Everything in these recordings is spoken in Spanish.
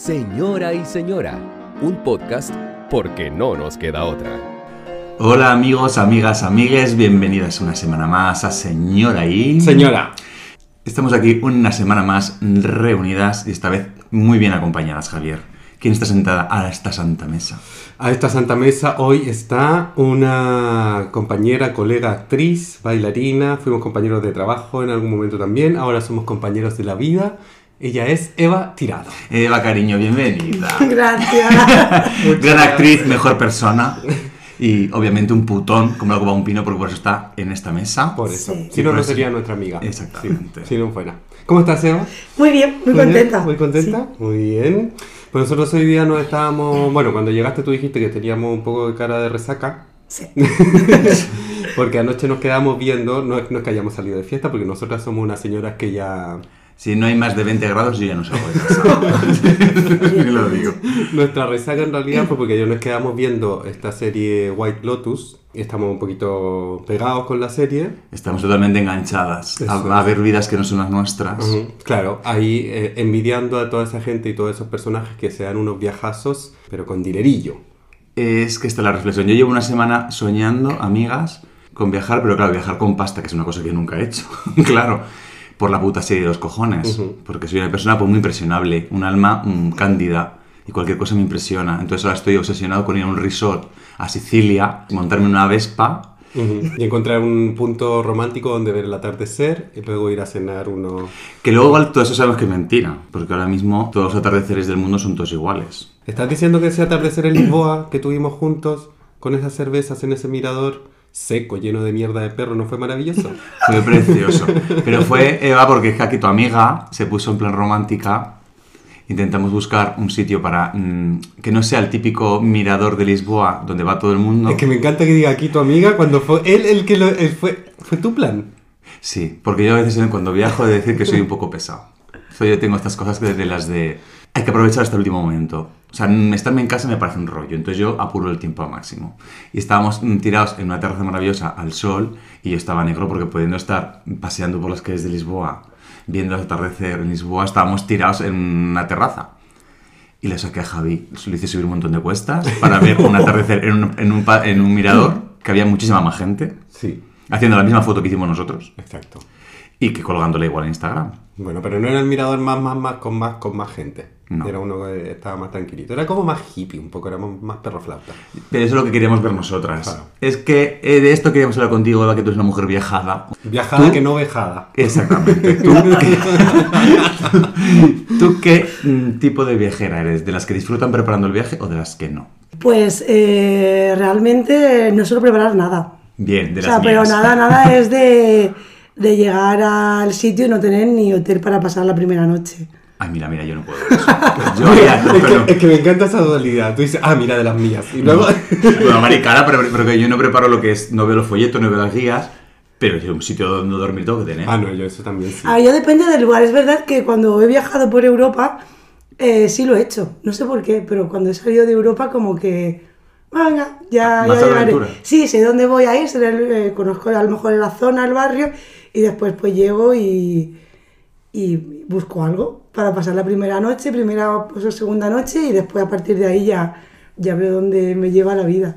Señora y Señora, un podcast porque no nos queda otra. Hola amigos, amigas, amigues, bienvenidas una semana más a Señora y... Señora. Estamos aquí una semana más reunidas y esta vez muy bien acompañadas, Javier. ¿Quién está sentada a esta santa mesa? A esta santa mesa hoy está una compañera, colega, actriz, bailarina, fuimos compañeros de trabajo en algún momento también, ahora somos compañeros de la vida. Ella es Eva Tirado. Eva, cariño, bienvenida. Gracias. Gran actriz, mejor persona. Y obviamente un putón, como lo copa un pino, porque por eso está en esta mesa. Por eso. Sí. Si no, no eso. sería nuestra amiga. Exactamente. Sí, si no fuera. ¿Cómo estás, Eva? Muy bien, muy contenta. Muy contenta. Muy bien. Pues nosotros hoy día nos estábamos. Bueno, cuando llegaste tú dijiste que teníamos un poco de cara de resaca. Sí. Porque anoche nos quedamos viendo, no es, no es que hayamos salido de fiesta, porque nosotras somos unas señoras que ya Si no hay más de 20 grados, yo ya no salgo de casa. Yo lo digo. Nuestra resaca en realidad fue porque ya nos quedamos viendo esta serie White Lotus. y Estamos un poquito pegados con la serie. Estamos totalmente enganchadas Eso a, ver vidas que no son las nuestras. Ujú, Claro, ahí eh, envidiando a toda esa gente y todos esos personajes que sean unos viajazos, pero con dinerillo. Es que esta es la reflexión. Yo llevo una semana soñando, amigas, con viajar, pero claro, viajar con pasta, que es una cosa que yo nunca he hecho. claro, por la puta serie de los cojones. Porque soy una persona pues, muy impresionable, un alma mm, cándida, y cualquier cosa me impresiona. Entonces ahora estoy obsesionado con ir a un resort a Sicilia, montarme en una Vespa. Y encontrar un punto romántico donde ver el atardecer y luego ir a cenar uno. Que luego igual todo eso sabemos que es mentira, porque ahora mismo todos los atardeceres del mundo son todos iguales. ¿Estás diciendo que ese atardecer en Lisboa que tuvimos juntos con esas cervezas en ese mirador seco, lleno de mierda de perro, no fue maravilloso? Fue precioso. Pero fue Eva porque es que aquí tu amiga se puso en plan romántica. Intentamos buscar un sitio para mm, que no sea el típico mirador de Lisboa donde va todo el mundo. Es que me encanta que diga aquí tu amiga cuando fue él el que lo, él fue, fue tu plan. Sí, porque yo a veces cuando viajo he de decir que soy un poco pesado. So, yo tengo estas cosas que de las de... Hay que aprovechar hasta el último momento. O sea, mm, estarme en casa me parece un rollo. Entonces yo apuro el tiempo al máximo. Y estábamos mm, tirados en una terraza maravillosa al sol y yo estaba negro porque pudiendo estar paseando por las calles de Lisboa, viendo el atardecer en Lisboa, estábamos tirados en una terraza. Y le saqué a Javi, le hice subir un montón de cuestas para ver un atardecer en un, en un en un mirador, que había muchísima más gente, Sí, haciendo la misma foto que hicimos nosotros exacto. Y que colgándole igual en Instagram. Bueno, pero no era el mirador más, más, más, con más, con más gente. No. Era uno que estaba más tranquilito. Era como más hippie, un poco, éramos más perro flauta. Pero eso es lo que queríamos ver nosotras. Claro. Es que eh, de esto queríamos hablar contigo, Eva, que tú eres una mujer viajada. Viajada ¿Tú? que no vejada. Exactamente. ¿Tú, qué, ¿Tú qué, mm, tipo de viajera eres? ¿De las que disfrutan preparando el viaje o de las que no? Pues eh, realmente no suelo preparar nada. Bien, de O las sea, pero nada, nada es de, de llegar al sitio y no tener ni hotel para pasar la primera noche. Ay, mira, mira, yo no puedo eso. Yo ya, no, es, pero- que, es que me encanta esa dualidad. Tú dices, ah, mira, de las mías. Y luego. Bueno, maricana, pero, pero que yo no preparo lo que es, no veo los folletos, no veo las guías, pero es un sitio donde dormir tengo que tener. ah, no, yo eso también sí. Ah, yo depende del lugar. Es verdad que cuando he viajado por Europa, eh, sí lo he hecho. No sé por qué, pero cuando he salido de Europa, como que. Venga, ya, Más ya llegaré. Sí, sé dónde voy a ir, el- eh, conozco a lo mejor la zona, el barrio, y después pues llego y, y busco algo para pasar la primera noche, primera pues, o segunda noche, y después a partir de ahí ya, ya veo dónde me lleva la vida.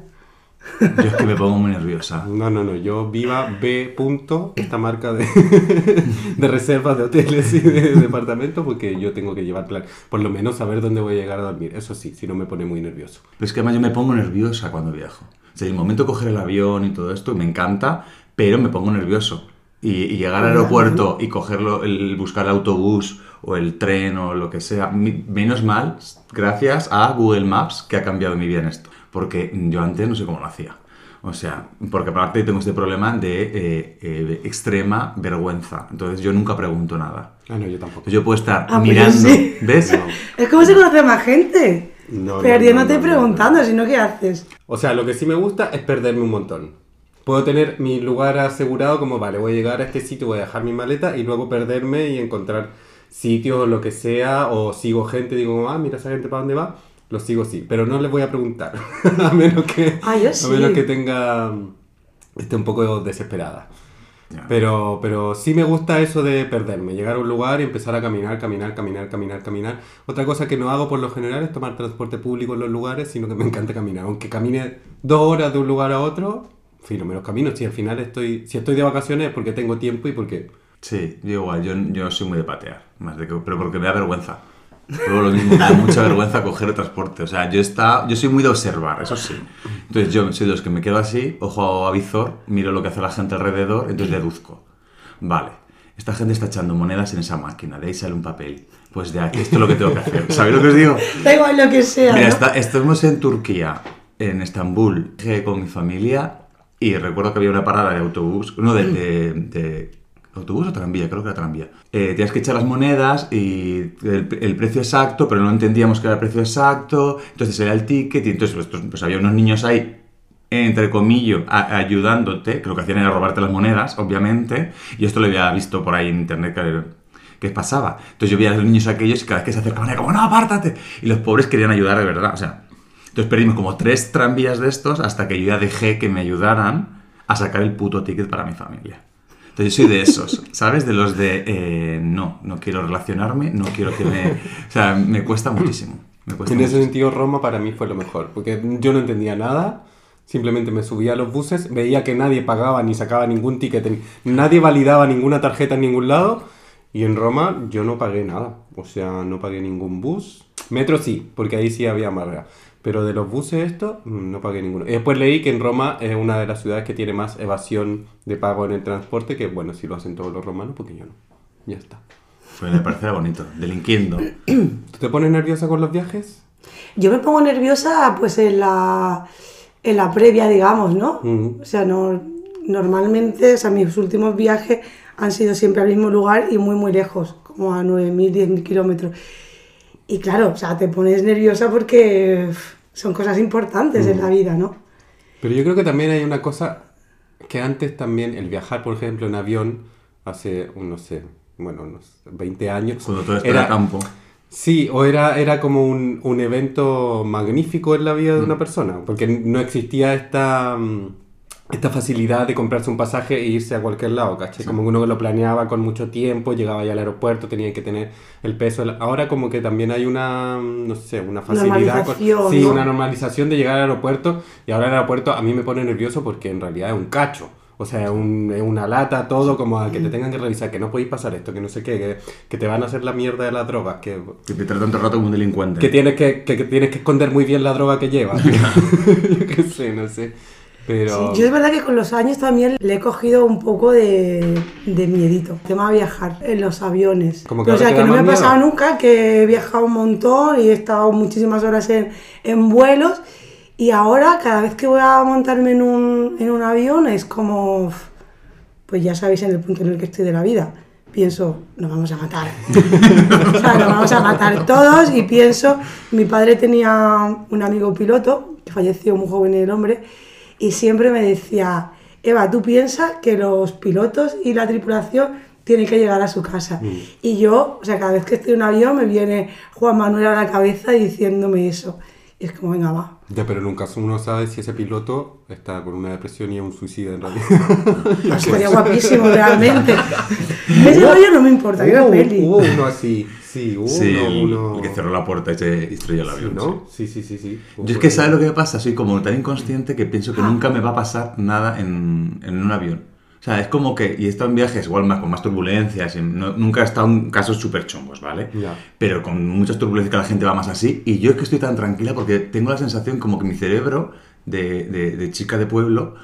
Yo es que me pongo muy nerviosa. No, no, no. Yo viva B. Punto, esta marca de, de reservas de hoteles y de departamentos, porque yo tengo que llevar plan. Por lo menos saber dónde voy a llegar a dormir. Eso sí, si no me pone muy nervioso. Pero es que además yo me pongo nerviosa cuando viajo. O sea, el momento de coger el avión y todo esto me encanta, pero me pongo nervioso. Y, y llegar al aeropuerto y cogerlo, el, buscar el autobús o el tren o lo que sea, mi- menos mal, gracias a Google Maps, que ha cambiado mi vida en esto. Porque yo antes no sé cómo lo hacía. O sea, porque aparte tengo este problema de eh, eh, extrema vergüenza. Entonces yo nunca pregunto nada. Ah, no, yo tampoco. Yo puedo estar Ah, pues yo mirando, sí. ¿ves? No. Es como si conoces más gente. No, no, Perdiéndote no, no, no, preguntando, si no, ¿qué haces? O sea, lo que sí me gusta es perderme un montón. Puedo tener mi lugar asegurado como, vale, voy a llegar a este sitio, voy a dejar mi maleta y luego perderme y encontrar sitios o lo que sea, o sigo gente, digo, ah, mira esa gente para dónde va, lo sigo sí, pero no les voy a preguntar, a menos que, Ah, yo a sí. menos que tenga, esté un poco desesperada. Pero, pero sí me gusta eso de perderme, llegar a un lugar y empezar a caminar, caminar, caminar, caminar, caminar. Otra cosa que no hago por lo general es tomar transporte público en los lugares, sino que me encanta caminar. Aunque camine dos horas de un lugar a otro, filo, me los camino. Si al final estoy, si estoy de vacaciones es porque tengo tiempo y porque... Sí, yo igual, yo, yo soy muy de patear, más de que, pero porque me da vergüenza. Luego lo mismo, me da mucha vergüenza coger el transporte. O sea, yo, está, yo soy muy de observar, eso sí. Entonces yo soy de los que me quedo así, ojo a visor, miro lo que hace la gente alrededor, entonces deduzco. Vale, esta gente está echando monedas en esa máquina, de ahí sale un papel. Pues de aquí, esto es lo que tengo que hacer. ¿Sabéis lo que os digo? Da igual lo que sea. Mira, ¿no? está- estuvimos en Turquía, en Estambul, con mi familia y recuerdo que había una parada de autobús, no, de, de- de- autobús o tranvía, creo que era tranvía. Eh, tenías que echar las monedas y el, el precio exacto, pero no entendíamos qué era el precio exacto, entonces era el ticket y entonces pues, pues había unos niños ahí entre comillas, ayudándote, que lo que hacían era robarte las monedas, obviamente, y esto lo había visto por ahí en internet que, que pasaba. Entonces yo veía a los niños aquellos y cada vez que se acercaban era como, no, apártate. Y los pobres querían ayudar de verdad, o sea. Entonces perdimos como tres tranvías de estos hasta que yo ya dejé que me ayudaran a sacar el puto ticket para mi familia. Entonces yo soy de esos, ¿sabes? De los de, eh, no, no quiero relacionarme, no quiero que me... O sea, me cuesta muchísimo. Me cuesta En ese muchísimo. sentido Roma para mí fue lo mejor, porque yo no entendía nada. Simplemente me subía a los buses, veía que nadie pagaba ni sacaba ningún ticket, nadie validaba ninguna tarjeta en ningún lado. Y en Roma yo no pagué nada. O sea, no pagué ningún bus. Metro sí, porque ahí sí había marga. Pero de los buses estos, mm, no pagué ninguno. Y después leí que en Roma es una de las ciudades que tiene más evasión de pago en el transporte, que bueno, si lo hacen todos los romanos, porque yo no. Ya está. Pues me parecía bonito, delinquiendo. ¿Tú te pones nerviosa con los viajes? Yo me pongo nerviosa pues en la, en la previa, digamos, ¿no? Ujú. O sea, no, normalmente, o sea, mis últimos viajes han sido siempre al mismo lugar y muy, muy lejos, como a 9.000, 10.000 kilómetros. Y claro, o sea, te pones nerviosa porque son cosas importantes en la vida, ¿no? Pero yo creo que también hay una cosa que antes también, el viajar, por ejemplo, en avión, hace, no sé, bueno, unos 20 años. Cuando todo el campo. Sí, o era, era como un, un evento magnífico en la vida de una persona, porque no existía esta, mm, esta facilidad de comprarse un pasaje e irse a cualquier lado, ¿cachai? Como que uno lo planeaba con mucho tiempo, llegaba ya al aeropuerto, tenía que tener el peso. Ahora como que también hay una, mm, no sé, una facilidad. con- Normalización, sí, ¿no? una normalización de llegar al aeropuerto, y ahora el aeropuerto a mí me pone nervioso porque en realidad es un cacho. O sea, es, un- una lata, todo, como a que te tengan que revisar, que no podéis pasar esto, que no sé qué, que, que te van a hacer la mierda de las drogas, que, Que te tratan todo rato como un delincuente. que tienes que, que, que tienes que esconder muy bien la droga que llevas. Yo qué sé, no sé. Pero... Sí, yo es verdad que con los años también le he cogido un poco de, de miedito. Tema de viajar en los aviones. Como que o sea, que no me ha pasado miedo. nunca, que he viajado un montón y he estado muchísimas horas en, en vuelos. Y ahora, cada vez que voy a montarme en un, en un avión, es como. Pues ya sabéis en el punto en el que estoy de la vida. Pienso, nos vamos a matar. o sea, nos vamos a matar todos. Y pienso, mi padre tenía un amigo piloto, que falleció muy joven el hombre, y siempre me decía, Eva, tú piensas que los pilotos y la tripulación tienen que llegar a su casa. Y yo, o sea, cada vez que estoy en un avión me viene Juan Manuel a la cabeza diciéndome eso. Y es como, venga, va. Ya, pero nunca uno sabe si ese piloto está con una depresión y es un suicida en realidad. Estaría guapísimo, realmente. Ese rollo no me importa, hubo, peli. hubo uno así, sí, hubo Sí, uno, el, uno- el que cerró la puerta y se estrelló el Sí, avión. ¿no? Sí, sí, sí, sí. sí. Yo es que, ¿sabes lo que me pasa? Soy como tan inconsciente que pienso que nunca me va a pasar nada en, en un avión. O sea, es como que, y he estado en viajes igual más con más turbulencias, y no- nunca he estado en casos súper chongos, ¿vale? Ya. Pero con muchas turbulencias que la gente va más así, y yo es que estoy tan tranquila porque tengo la sensación como que mi cerebro de, de- de chica de pueblo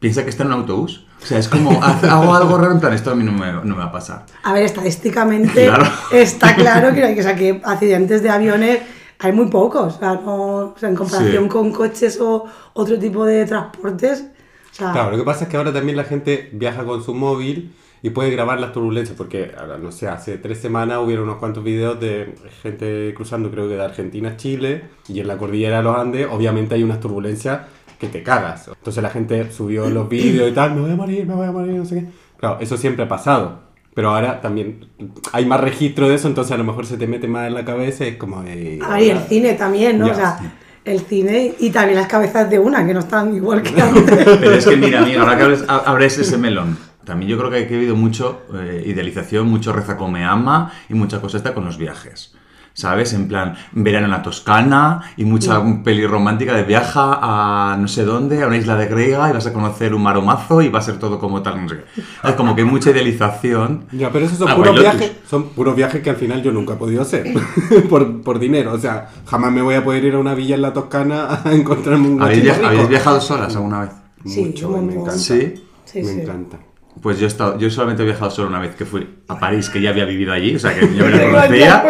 piensa que está en un autobús. O sea, es como, hago algo raro en plan, esto a mí no me, no me va a pasar. A ver, estadísticamente Claro. está claro que, o sea, que accidentes de aviones hay muy pocos. O sea, no- o sea, en comparación Sí. con coches o otro tipo de transportes. O sea, Claro, lo que pasa es que ahora también la gente viaja con su móvil y puede grabar las turbulencias, porque, ahora, no sé, hace tres semanas hubieron unos cuantos videos de gente cruzando, creo que de Argentina a Chile, y en la cordillera de los Andes, obviamente hay unas turbulencias que te cagas. Entonces la gente subió los vídeos y tal, me voy a morir, me voy a morir, no sé qué. Claro, eso siempre ha pasado. Pero ahora también hay más registro de eso, entonces a lo mejor se te mete más en la cabeza, es como... eh, a ver, y el cine también, ¿no? Ya, o sea. El cine y también las cabezas de una, que no están igual que antes. Pero es que mira, mira, ahora que abres, abres ese melón, También yo creo que ha habido mucho eh, idealización, mucho reza come ama y mucha cosa está con los viajes. ¿Sabes? En plan, verano en la Toscana y mucha peli romántica de viaja a no sé dónde, a una isla de griega y vas a conocer un maromazo y va a ser todo como tal, no sé qué. Es como que mucha idealización. Ya, pero esos son Ah, puros viajes, son puros viajes que al final yo nunca he podido hacer por, por dinero. O sea, jamás me voy a poder ir a una villa en la Toscana a encontrarme un ¿Habéis, habéis viajado solas alguna vez? Sí, Mucho, me encanta. Sí. Sí, me sí. encanta. Pues yo, he estado, yo solamente he viajado solo una vez, que fui a París, que ya había vivido allí, o sea que yo me lo conocía.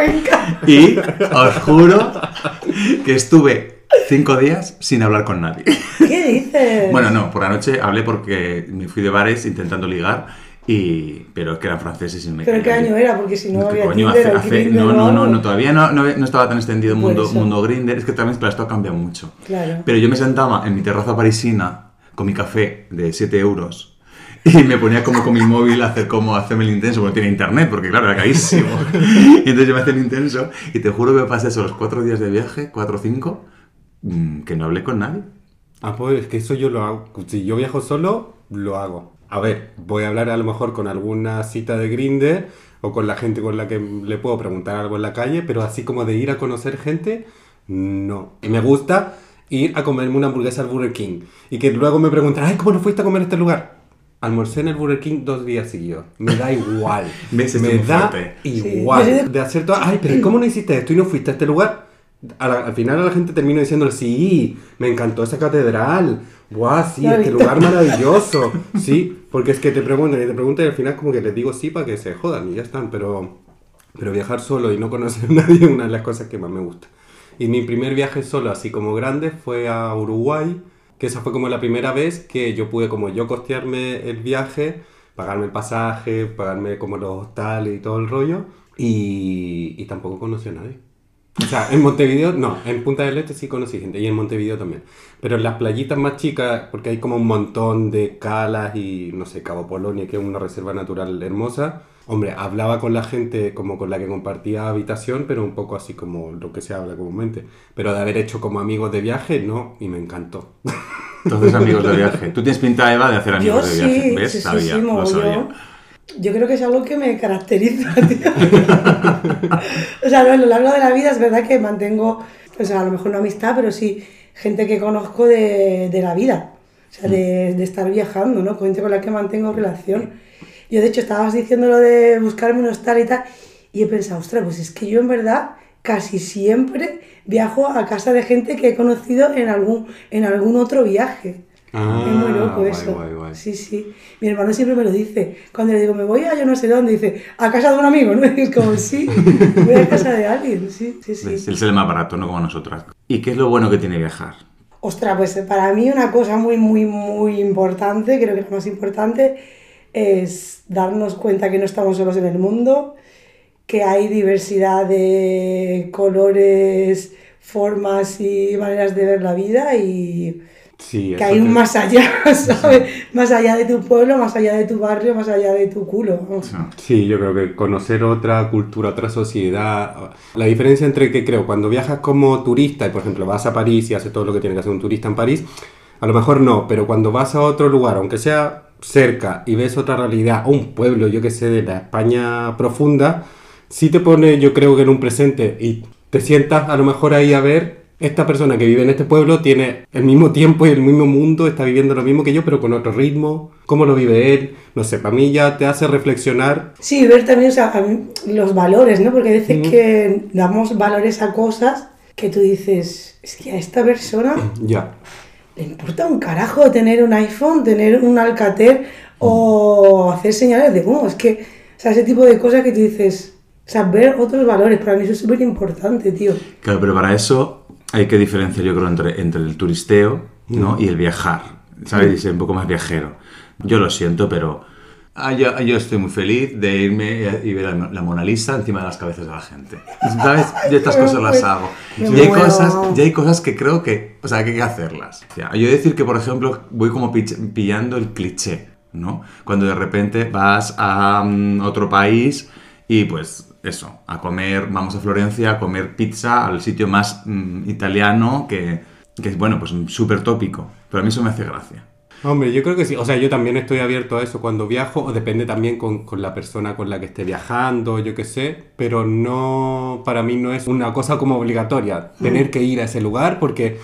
Y os juro que estuve cinco días sin hablar con nadie. ¿Qué dices? Bueno, no, por la noche hablé porque me fui de bares intentando ligar, y... pero es que eran franceses y me ¿Pero qué año era? Porque si no ¿Qué había coño? Tinder Hace- hace- no, no, no, no, todavía no, no, no estaba tan extendido mundo, eso. mundo Grindr, es que también claro, esto cambia mucho. Claro. Pero yo me sentaba en mi terraza parisina con mi café de 7 euros y me ponía como con mi móvil a hacer como hacerme el intenso, porque no tenía internet, porque claro, era carísimo. y entonces yo me hacía el intenso y te juro que me pasé esos cuatro días de viaje, cuatro o cinco, mm, que no hablé con nadie. Ah, pues es que eso yo lo hago. Si yo viajo solo, lo hago. A ver, voy a hablar a lo mejor con alguna cita de Grindr o con la gente con la que le puedo preguntar algo en la calle, pero así como de ir a conocer gente, no. Y me gusta ir a comerme una hamburguesa al Burger King y que luego me preguntan, ay, ¿cómo no fuiste a comer a este lugar? Almorcé en el Burger King dos días seguidos. Me da igual. Me muy da fuerte. igual. Sí. De- hacer todo. Ay, pero ¿cómo no hiciste esto y no fuiste a este lugar? A la- al final a la gente termino diciéndole, sí, me encantó esa catedral. Guau, sí, ¿Lo has este lugar maravilloso. Sí, porque es que te preguntan y te preguntan y al final como que les digo sí para que se jodan y ya están. Pero, pero viajar solo y no conocer a nadie es una de las cosas que más me gusta. Y mi primer viaje solo, así como grande, fue a Uruguay, que esa fue como la primera vez que yo pude como yo costearme el viaje, pagarme el pasaje, pagarme como los hostales y todo el rollo, y, y tampoco conocí a nadie. O sea, en Montevideo, no, en Punta del Este sí conocí gente, y en Montevideo también. Pero en las playitas más chicas, porque hay como un montón de calas y, no sé, Cabo Polonia, que es una reserva natural hermosa. Hombre, hablaba con la gente como con la que compartía habitación, pero un poco así como lo que se habla comúnmente. Pero de haber hecho como amigos de viaje, no, y me encantó. Entonces, amigos de viaje. Tú tienes pinta, Eva, de hacer Yo amigos de viaje. sí, ¿Ves? sí, sabía, sí, lo mogollón. sabía. Yo creo que es algo que me caracteriza, tío. o sea, no, a lo largo de la vida es verdad que mantengo, o sea, a lo mejor no amistad, pero sí gente que conozco de, de la vida. O sea, de, de estar viajando, ¿no? Con gente con la que mantengo relación. Yo, de hecho, estabas diciendo lo de buscarme un hostal y tal, y he pensado, ostras, pues es que yo en verdad casi siempre viajo a casa de gente que he conocido en algún, en algún otro viaje. Ah, es muy loco guay, eso. guay, guay. Sí, sí. Mi hermano siempre me lo dice. Cuando le digo, me voy a yo no sé dónde, dice, a casa de un amigo, ¿no? Y es como, sí, voy a casa de alguien, sí, sí, sí. Él es el más barato, no como nosotras. ¿Y qué es lo bueno que tiene viajar? Ostras, pues para mí una cosa muy, muy, muy importante, creo que la más importante, es darnos cuenta que no estamos solos en el mundo, que hay diversidad de colores, formas y maneras de ver la vida y Sí, que hay un te- más allá, ¿sabes? Más allá de tu pueblo, más allá de tu barrio, más allá de tu culo. sea, Sí, yo creo que conocer otra cultura, otra sociedad. La diferencia entre que creo, cuando viajas como turista, y por ejemplo vas a París y haces todo lo que tiene que hacer un turista en París, a lo mejor no, pero cuando vas a otro lugar, aunque sea cerca y ves otra realidad, un pueblo, yo que sé, de la España profunda, sí te pone, yo creo que en un presente y te sientas a lo mejor ahí a ver. Esta persona que vive en este pueblo tiene el mismo tiempo y el mismo mundo, está viviendo lo mismo que yo, pero con otro ritmo. ¿Cómo lo vive él? No sé, para mí ya te hace reflexionar Sí, ver también o sea, a los valores, ¿no? Porque hay veces que damos valores a cosas que tú dices, es que a esta persona ya. Le importa un carajo tener un iPhone, tener un Alcatel o hacer señales de humo. Es que, o sea, ese tipo de cosas que tú dices, o sea, ver otros valores, para mí eso es súper importante, tío. Claro, pero para eso hay que diferenciar, yo creo, entre, entre el turisteo ¿no? y el viajar. ¿Sabes? Y ser un poco más viajero. Yo lo siento, pero ah, yo, yo estoy muy feliz de irme y ver la, la Mona Lisa encima de las cabezas de la gente. ¿Sabes? Yo estas cosas las hago. Y hay, cosas, y hay cosas que creo que, o sea, que hay que hacerlas. Ya, Yo he de decir que, por ejemplo, voy como pillando el cliché, ¿no? Cuando de repente vas a mm, otro país y pues eso, a comer, vamos a Florencia a comer pizza al sitio más mm, italiano que, que es, bueno, pues súper tópico. Pero a mí eso me hace gracia. Hombre, yo creo que sí. O sea, yo también estoy abierto a eso cuando viajo, o depende también con, con la persona con la que esté viajando, yo qué sé, pero no, para mí no es una cosa como obligatoria tener que ir a ese lugar porque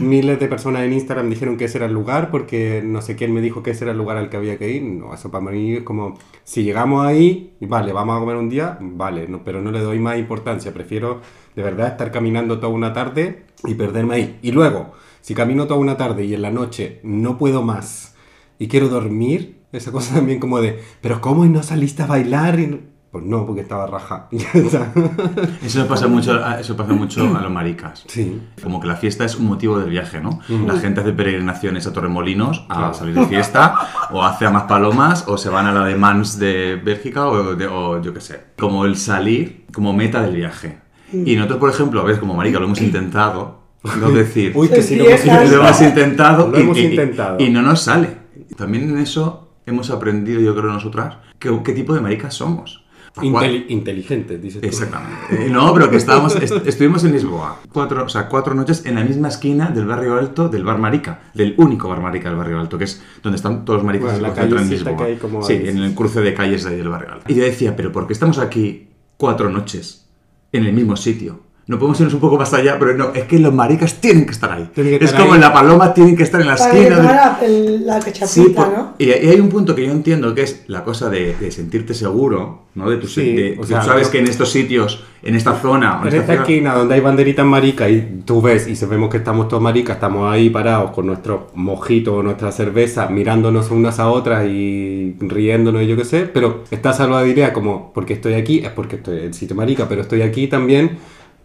miles de personas en Instagram dijeron que ese era el lugar porque no sé quién me dijo que ese era el lugar al que había que ir. No, eso para mí es como, si llegamos ahí, vale, vamos a comer un día, vale, no, pero no le doy más importancia. Prefiero de verdad estar caminando toda una tarde y perderme ahí. Y luego, si camino toda una tarde y en la noche no puedo más y quiero dormir, esa cosa también como de, pero ¿cómo y no saliste a bailar? Y no-?" Pues no, porque estaba raja. Eso pasa mucho, a- eso pasa mucho a los maricas. Sí. Como que la fiesta es un motivo del viaje, ¿no? La gente hace peregrinaciones a Torremolinos a Claro. salir de fiesta, o hace a más palomas, o se van a la de Mans de Bélgica, o, de- o yo qué sé. Como el salir como meta del viaje. Y nosotros, por ejemplo, a veces como marica lo hemos intentado, no decir, Uy, que si lo hemos viejas. lo hemos intentado, Lo y, hemos y- intentado. y no nos sale. También en eso hemos aprendido, yo creo, nosotras, que- qué tipo de maricas somos. Inteli- inteligente, dices tú. Exactamente. Eh, No, pero que estábamos, est- estuvimos en Lisboa, cuatro, o sea, cuatro noches en la misma esquina del barrio alto del bar Marica, del único bar Marica del barrio alto, que es donde están todos los maricas Bueno, que la se concentran en Lisboa. que hay como sí, en el cruce de calles de ahí del barrio alto. Y yo decía, pero ¿por qué estamos aquí cuatro noches en el mismo sitio? No podemos irnos un poco más allá, pero no, es que los maricas tienen que estar ahí. Que es estar como ahí. en la paloma tienen que estar en la Para que esquina. el- la cachapita, Sí, por- ¿no? y, y hay un punto que yo entiendo que es la cosa de, de sentirte seguro, ¿no? De tu Sí, de- o tú sea, sabes yo- que en estos sitios, en esta zona, o En esta esta esquina donde hay banderitas maricas y tú ves y sabemos que estamos todos maricas, estamos ahí parados con nuestro mojito o nuestra cerveza, mirándonos unas a otras y riéndonos y yo qué sé, pero está salva de idea como porque estoy aquí, es porque estoy en el sitio marica, pero estoy aquí también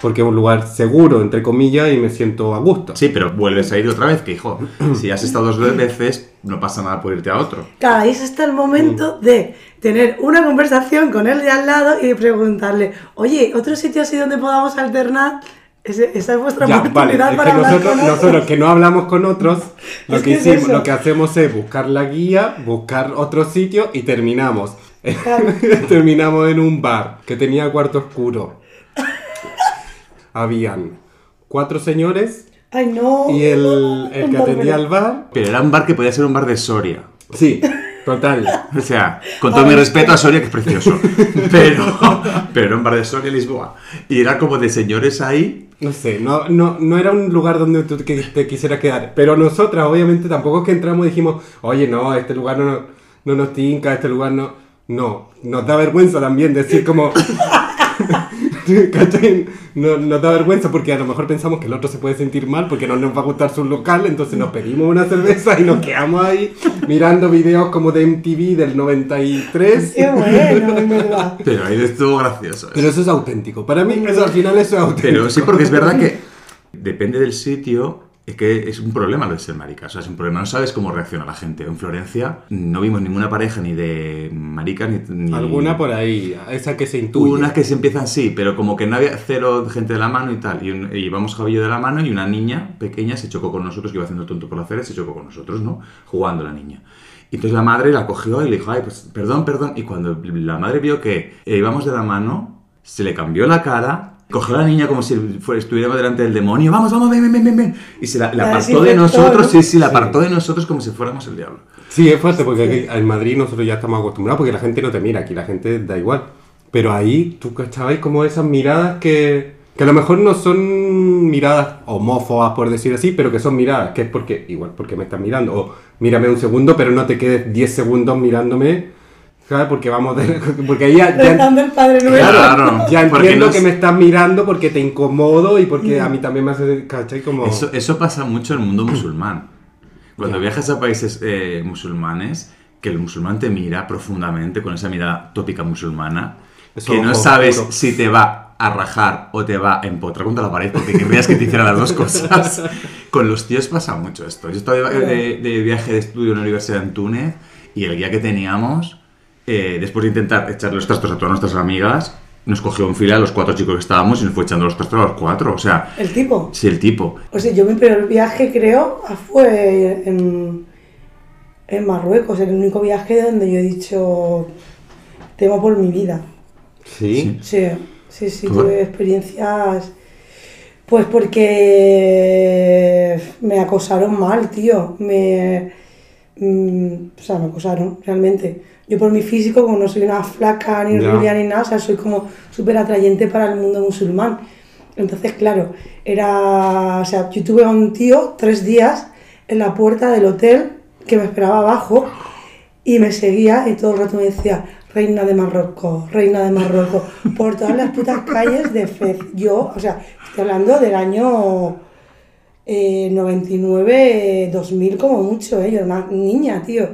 porque es un lugar seguro, entre comillas, y me siento a gusto. Sí, pero vuelves a ir otra vez, que hijo, si has estado dos veces, no pasa nada por irte a otro. Claro, ahí está el momento de tener una conversación con él de al lado y preguntarle, oye, ¿otro sitio así donde podamos alternar? Esa es vuestra Ya, vale, oportunidad es para que hablar nosotros, con nosotros que no hablamos con otros, lo Es que que es hicimos, eso. lo que hacemos es buscar la guía, buscar otro sitio y terminamos. Claro. terminamos en un bar que tenía cuarto oscuro. Habían cuatro señores Ay, no. y el, el que atendía al bar. Pero era un bar que podía ser un bar de Soria. Sí, total. O sea, con todo mi respeto a Soria, que es precioso. Pero, pero era un bar de Soria, Lisboa. Y era como de señores ahí. No sé, no, no, no era un lugar donde tú te, te quisieras quedar. Pero nosotras, obviamente, tampoco es que entramos y dijimos, oye, no, este lugar no, no nos tinca, este lugar no. No, nos da vergüenza también decir como. ¿Cachai? No, nos da vergüenza porque a lo mejor pensamos que el otro se puede sentir mal porque no nos va a gustar su local, entonces nos pedimos una cerveza y nos quedamos ahí mirando videos como de MTV del 93. Qué bueno, en verdad. Pero ahí estuvo gracioso. Pero eso es auténtico. Para mí, eso al final eso es auténtico. Pero sí, porque es verdad que depende del sitio. Es que es un problema lo de ser marica. O sea, es un problema. No sabes cómo reacciona la gente. En Florencia no vimos ninguna pareja ni de maricas ni. ni- Alguna por ahí, esa que se intuye. Unas que se empiezan sí, pero como que no había cero gente de la mano y tal. Y, un- y Javillo de la mano y una niña pequeña se chocó con nosotros, que iba haciendo el tonto por la y se chocó con nosotros, ¿no? Jugando la niña. Y entonces la madre la cogió y le dijo, ay, pues perdón, perdón. Y cuando la madre vio que íbamos de la mano, se le cambió la cara. Cogió a la niña como si fuera, estuviéramos delante del demonio. Vamos, vamos, ven, ven, ven, ven. Y se la, la La apartó de nosotros. ¿no? Sí, sí, la Sí. apartó de nosotros como si fuéramos el diablo. Sí, es fuerte porque aquí en Madrid nosotros ya estamos acostumbrados porque la gente no te mira, aquí la gente da igual. Pero ahí tú cachabais como esas miradas que, que a lo mejor no son miradas homófobas por decir así, pero que son miradas, que es porque, igual porque me están mirando, o mírame un segundo pero no te quedes 10 segundos mirándome, ¿sabes? Porque vamos, de- porque ahí ya... ya- el Padre. Claro, ya entiendo no que es- me estás mirando porque te incomodo y porque a mí también me hace, ¿cachai? Como... Eso, eso pasa mucho en el mundo musulmán. Cuando Ya. viajas a países eh, musulmanes, que el musulmán te mira profundamente con esa mirada tópica musulmana, Eso que no ojo sabes oscuro. si te va a rajar o te va a empotrar contra la pared porque querrías que te hiciera las dos cosas. Con los tíos pasa mucho esto. Yo estaba de, de- de viaje de estudio en la universidad en Túnez y el guía que teníamos, eh, después de intentar echarle los trastos a todas nuestras amigas, nos cogió en fila a los cuatro chicos que estábamos y nos fue echando los trastos a los cuatro. O sea, El tipo. si el tipo O sea, yo mi primer viaje creo fue en, en Marruecos, el único viaje donde yo he dicho temo por mi vida. Sí. Sí, sí, sí, tuve experiencias. Pues porque me acosaron mal, tío. Me, mm, o sea, me acosaron, realmente. Yo por mi físico, como no soy una flaca ni rubia ni nada, o sea, soy como súper atrayente para el mundo musulmán. Entonces, claro, era, o sea, yo tuve a un tío tres días en la puerta del hotel que me esperaba abajo y me seguía y todo el rato me decía, reina de Marruecos, reina de Marruecos, por todas las putas calles de Fez. Yo, o sea, estoy hablando del año eh, 99, 2000 como mucho, ¿eh? yo era una niña, tío.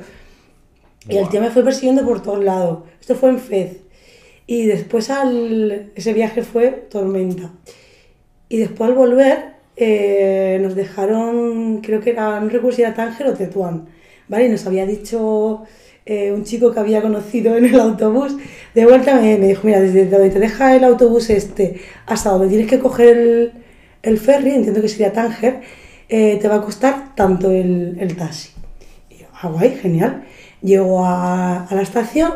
Y el tío me fue persiguiendo por todos lados. Esto fue en Fez. Y después al, ese viaje fue tormenta. Y después al volver eh, nos dejaron, creo que era, no recuerdo si era Tánger o Tetuán, ¿vale? Y nos había dicho eh, un chico que había conocido en el autobús, de vuelta me, me dijo, mira, desde donde te deja el autobús este hasta donde tienes que coger el, el ferry, entiendo que sería Tánger, eh, te va a costar tanto el, el taxi. Y yo, ah, guay, genial. Llego a, a la estación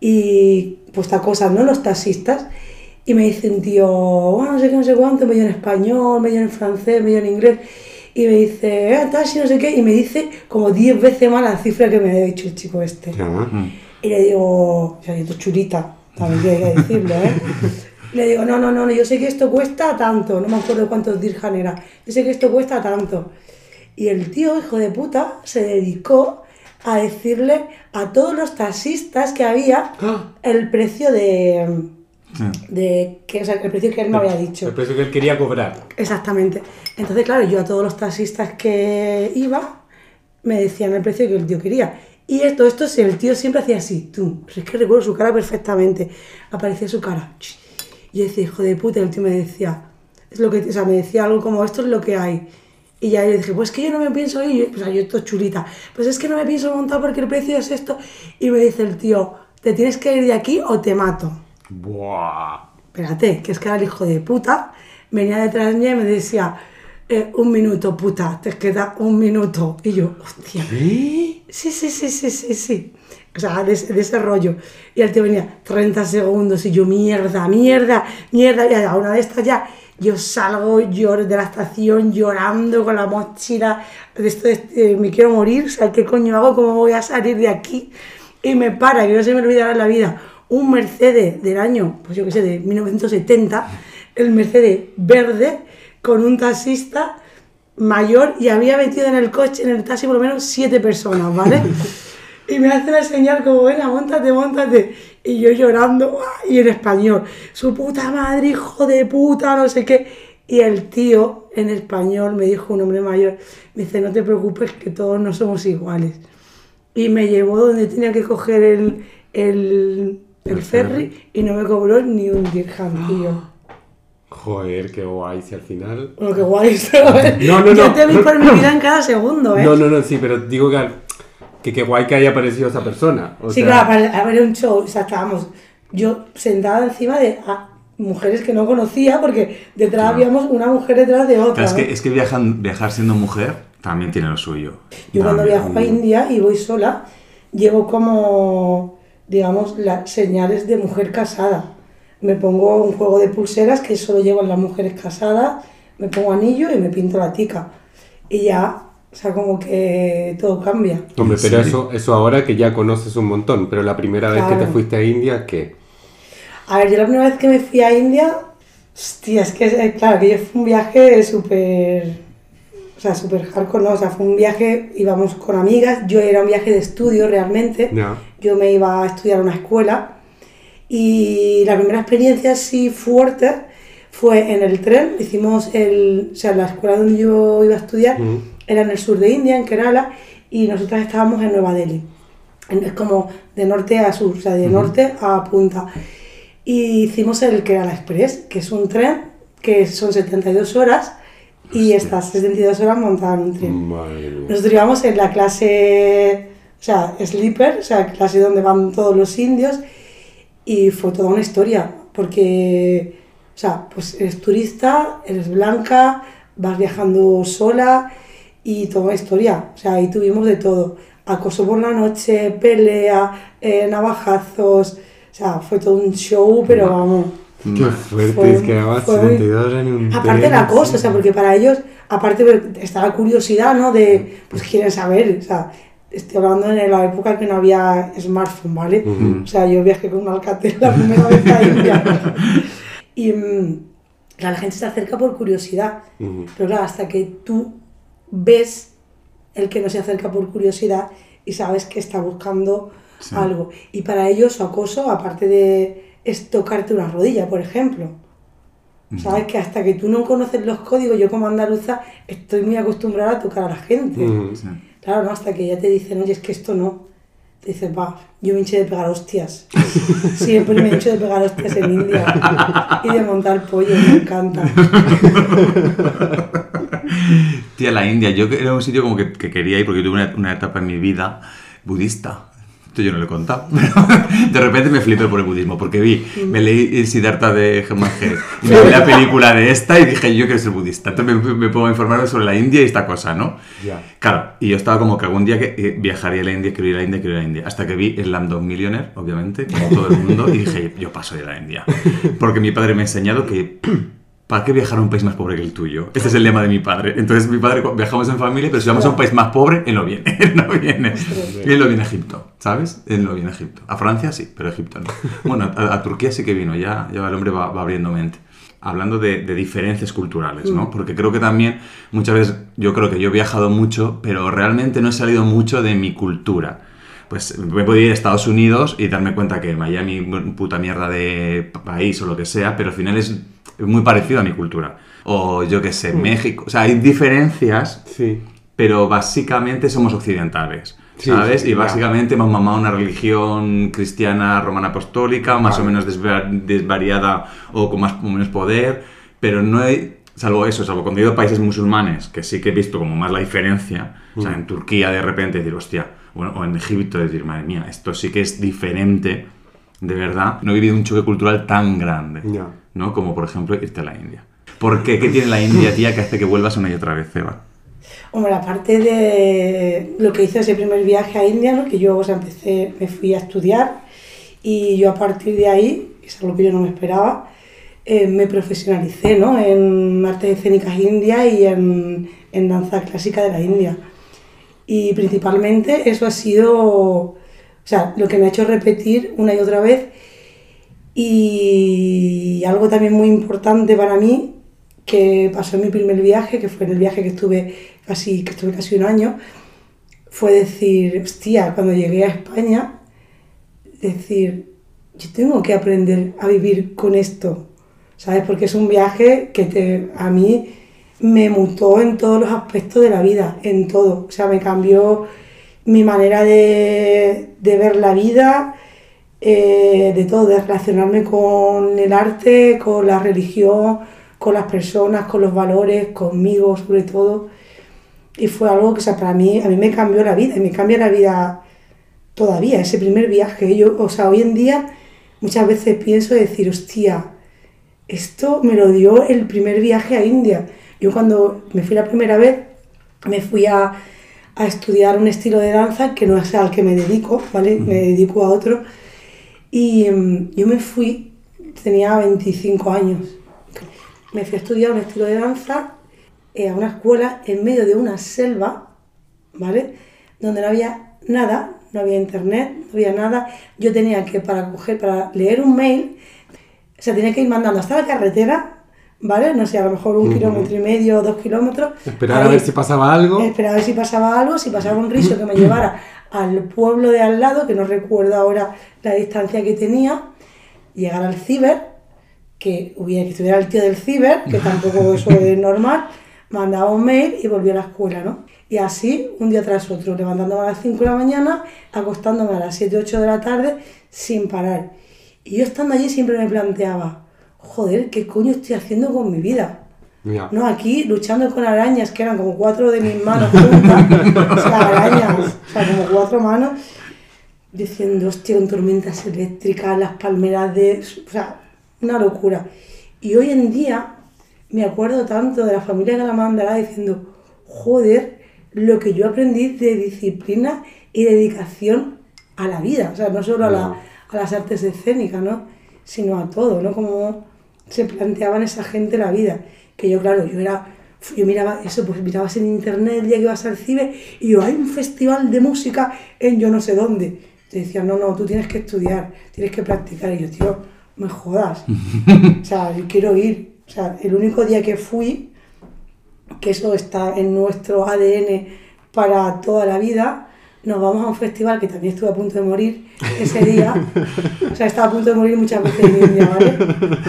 y pues te acosan, ¿no? Los taxistas. Y me dice un tío, bueno, no sé qué, no sé cuánto, medio en español, medio en francés, medio en inglés. Y me dice, eh, taxi, no sé qué. Y me dice como 10 veces más la cifra que me había dicho el chico este. Ya. Y le digo, o sea, yo chulita, también hay que decirlo, ¿eh? Le digo, no, no, no, no, yo sé que esto cuesta tanto, no me acuerdo cuántos dirham era, yo sé que esto cuesta tanto. Y el tío, hijo de puta, se dedicó a decirle a todos los taxistas que había el precio de, Sí. de que, o sea, el precio que él me había dicho. El precio que él quería cobrar. Exactamente. Entonces, claro, yo a todos los taxistas que iba me decían el precio que el tío quería. Y esto, esto, el tío siempre hacía así, tú. Es que recuerdo su cara perfectamente. Aparecía su cara. Y yo decía, hijo de puta, el tío me decía, es lo que, o sea, me decía algo como, esto es lo que hay. Y ya yo dije, pues que yo no me pienso ir, pues yo esto chulita, pues es que no me pienso montar porque el precio es esto. Y me dice el tío, te tienes que ir de aquí o te mato Buah. espérate, que es que era el hijo de puta, venía detrás mía y me decía, eh, un minuto, puta, te queda un minuto. Y yo, hostia. Sí, sí, sí, sí, sí, sí. O sea, de, ese- rollo. Y el tío venía 30 segundos y yo, mierda, mierda, mierda. Y a una de estas ya, yo salgo lloro de la estación llorando con la mochila. De esto, este, me quiero morir. O sea, ¿qué coño hago? ¿Cómo voy a salir de aquí? Y me para, que no se me olvidará la vida, un Mercedes del año, pues yo qué sé, de 1970, el Mercedes verde, con un taxista mayor y había metido en el coche, en el taxi, por lo menos siete personas, ¿vale? y me hace la señal como, venga, montate, montate. Y yo llorando, ¡ah! y en español, su puta madre, hijo de puta, no sé qué. Y el tío, en español, me dijo un hombre mayor, me dice, no te preocupes, que todos no somos iguales. Y me llevó donde tenía que coger el, el, el ferry y no me cobró ni un dirham, tío. Joder, qué guay, si al final... Bueno, qué guay, ¿sabes? No, no, Yo no. te vi por mi vida en cada segundo, ¿eh? No, no, no, sí, pero digo que, al- que qué guay que haya aparecido esa persona. O sí, sea, claro, para, a ver un show, o sea, estábamos yo sentada encima de ah, mujeres que no conocía porque detrás habíamos una mujer detrás de otra. Claro, es ¿no? que, es que viajan, viajar siendo mujer también tiene lo suyo. Yo cuando viajo a India y voy sola, llevo como, digamos, las señales de mujer casada. Me pongo un juego de pulseras que solo llevan las mujeres casadas, me pongo anillo y me pinto la tica. Y ya, o sea, como que todo cambia. Hombre, Sí. pero eso, eso ahora que ya conoces un montón, pero la primera vez que te fuiste a India, ¿qué? A ver, yo la primera vez que me fui a India, hostia, es que, eh, claro, que yo fue un viaje súper, o sea, súper hardcore, ¿no? O sea, fue un viaje, íbamos con amigas, yo era un viaje de estudio realmente, yo me iba a estudiar a una escuela y la primera experiencia así fuerte fue en el tren, hicimos el, o sea, la escuela donde yo iba a estudiar Ujú. Era en el sur de India, en Kerala, y nosotras estábamos en Nueva Delhi. Es como de norte a sur, o sea, de norte a punta. Y hicimos el Kerala Express, que es un tren que son 72 horas y estas 72 horas montadas en un tren. Madre. Nosotros íbamos en la clase, o sea, sleeper, o sea, clase donde van todos los indios, y fue toda una historia, porque, o sea, pues eres turista, eres blanca, vas viajando sola, y toda historia, o sea, ahí tuvimos de todo, acoso por la noche, pelea, eh, navajazos, o sea, fue todo un show, pero vamos... Qué fuerte, Fue- es que además fue- 72 en un Aparte tren, la cosa, sí. o sea, porque para ellos, aparte de- está la curiosidad, ¿no? De, pues quieren saber, o sea, estoy hablando en la época que no había smartphone, ¿vale? O sea, yo viajé con un Alcatel la primera vez a India. y mm, claro, la gente se acerca por curiosidad, Ujú. pero claro, hasta que tú ves el que no se acerca por curiosidad y sabes que está buscando Sí. algo. Y para ellos su acoso, aparte de es tocarte una rodilla, por ejemplo. Sabes que hasta que tú no conoces los códigos, yo como andaluza estoy muy acostumbrada a tocar a la gente. Sí. Claro, ¿no? Hasta que ya te dicen, oye, es que esto no. Te dices, va, yo me hinché de pegar hostias. Siempre me hincho de pegar hostias en India. Y de montar pollo, me encanta. Tía, la India, yo era un sitio como que, que quería ir porque tuve una, una etapa en mi vida budista. Yo no lo he contado. de repente me flipé por el budismo porque vi, me leí el Siddhartha de Hesse y me vi la película de esta y dije, yo quiero ser budista. Entonces me, me pongo a informarme sobre la India y esta cosa, ¿no? Ya. Claro, y yo estaba como que algún día que eh, viajaría a la India, quiero ir a la India, quiero ir a la India. Hasta que vi Slamdog Millionaire, obviamente, como todo el mundo, y dije, yo paso de la India. Porque mi padre me ha enseñado que, ¿para qué viajar a un país más pobre que el tuyo? Este es el lema de mi padre. Entonces, mi padre, viajamos en familia, pero si vamos a un país más pobre, él no viene. Él no viene. Él no viene a Egipto, ¿sabes? Él no viene a Egipto. A Francia sí, pero a Egipto no. Bueno, a, a Turquía sí que vino, ya, ya el hombre va, va abriendo mente hablando de, de diferencias culturales, ¿no? Porque creo que también muchas veces, yo creo que yo he viajado mucho, pero realmente no he salido mucho de mi cultura. Pues me podido ir a Estados Unidos y darme cuenta que Miami, puta mierda de país o lo que sea, pero al final es muy parecido a mi cultura. O yo qué sé, México. O sea, hay diferencias, Sí. pero básicamente somos occidentales. ¿Sabes? sí, y básicamente hemos mamado una religión cristiana romana apostólica, más o Vale. menos desva- desvariada o con más o menos poder, pero no hay, salvo eso, salvo cuando he ido a países musulmanes, que sí que he visto como más la diferencia, o Mm. sea, en Turquía de repente decir, hostia, bueno, o en Egipto decir, madre mía, esto sí que es diferente, de verdad, no he vivido un choque cultural tan grande, Ya. ¿No? Como por ejemplo irte a la India. ¿Por qué? ¿Qué tiene la India, tía, que hace que vuelvas una y otra vez, Eva? Hombre, aparte de lo que hice ese primer viaje a India, ¿no? que yo o sea, empecé, me fui a estudiar y yo a partir de ahí, que es algo que yo no me esperaba, eh, me profesionalicé ¿no? en artes escénicas indias y en, en danza clásica de la India. Y principalmente eso ha sido, o sea, lo que me ha hecho repetir una y otra vez. Y algo también muy importante para mí, que pasó en mi primer viaje, que fue en el viaje que estuve casi, que estuve casi un año, fue decir, hostia, cuando llegué a España, decir, yo tengo que aprender a vivir con esto, ¿sabes? Porque es un viaje que te, a mí me mutó en todos los aspectos de la vida, en todo. O sea, me cambió mi manera de, de ver la vida, eh, de todo, de relacionarme con el arte, con la religión, con las personas, con los valores, conmigo sobre todo. Y fue algo que o sea, para mí, a mí me cambió la vida y me cambia la vida todavía, ese primer viaje. Yo, o sea, hoy en día muchas veces pienso decir, hostia, esto me lo dio el primer viaje a India. Yo cuando me fui la primera vez, me fui a, a estudiar un estilo de danza que no es al que me dedico, ¿vale? Me dedico a otro. Y mm, yo me fui, tenía 25 años. Me fui a estudiar un estilo de danza eh, a una escuela en medio de una selva, ¿vale? Donde no había nada, no había internet, no había nada. Yo tenía que, para coger, para leer un mail, o sea, tenía que ir mandando hasta la carretera, ¿vale? No sé, a lo mejor un kilómetro y medio, dos kilómetros. Esperar a ver si pasaba algo. Esperaba a ver si pasaba algo, si pasaba un riso que me llevara al pueblo de al lado, que no recuerdo ahora la distancia que tenía, llegar al ciber, que hubiera que estuviera el tío del ciber, que tampoco eso es normal, mandaba un mail y volvía a la escuela, ¿no? Y así, un día tras otro, levantándome a las 5 de la mañana, acostándome a las 7, 8 de la tarde, sin parar. Y yo estando allí siempre me planteaba, joder, ¿qué coño estoy haciendo con mi vida? No, aquí luchando con arañas, que eran como cuatro de mis manos juntas, o sea, arañas, o sea, como cuatro manos, diciendo, hostia, con tormentas eléctricas, las palmeras de... O sea, una locura. Y hoy en día me acuerdo tanto de la familia Calamandra diciendo, joder, lo que yo aprendí de disciplina y dedicación a la vida, o sea, no solo a, la- a las artes escénicas, ¿no? Sino a todo, ¿no? Como se planteaban esa gente la vida. Que yo, claro, yo era yo miraba eso, pues mirabas en internet el día que ibas al ciber y yo, hay un festival de música en yo no sé dónde. Te decían, no, no, tú tienes que estudiar, tienes que practicar. Y yo, tío, me jodas. o sea, yo quiero ir. O sea, el único día que fui, que eso está en nuestro ADN para toda la vida, nos vamos a un festival que también estuve a punto de morir ese día. O sea, estaba a punto de morir muchas veces en India, ¿vale?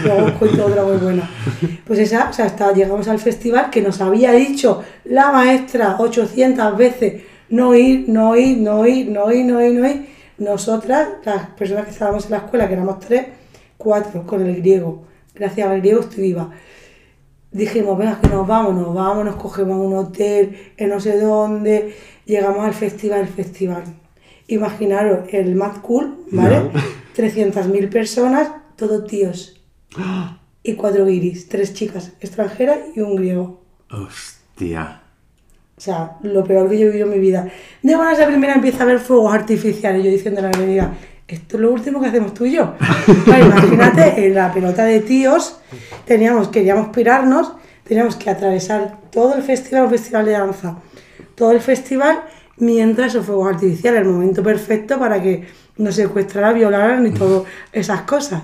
Luego os cuento otra muy buena. Pues esa, o sea, hasta llegamos al festival que nos había dicho la maestra 800 veces no ir, no ir, no ir, no ir, no ir, no ir. Nosotras, las personas que estábamos en la escuela, que éramos tres, cuatro, con el griego. Gracias al griego estoy dijimos, venga, que nos vamos, nos vamos, nos cogemos un hotel en no sé dónde, llegamos al festival, el festival. Imaginaros el Mad Cool, ¿vale? 300.000 personas, todos tíos. Y cuatro guiris, tres chicas extranjeras y un griego. Hostia. O sea, lo peor que yo he vivido en mi vida. De buenas a primera empieza a ver fuegos artificiales. Yo diciendo a la amiga, esto es lo último que hacemos tú y yo. Imagínate, en la pelota de tíos, teníamos, queríamos pirarnos, teníamos que atravesar todo el festival, un festival de danza, todo el festival, mientras esos fuegos artificiales, el momento perfecto para que nos secuestraran, violaran y todas esas cosas.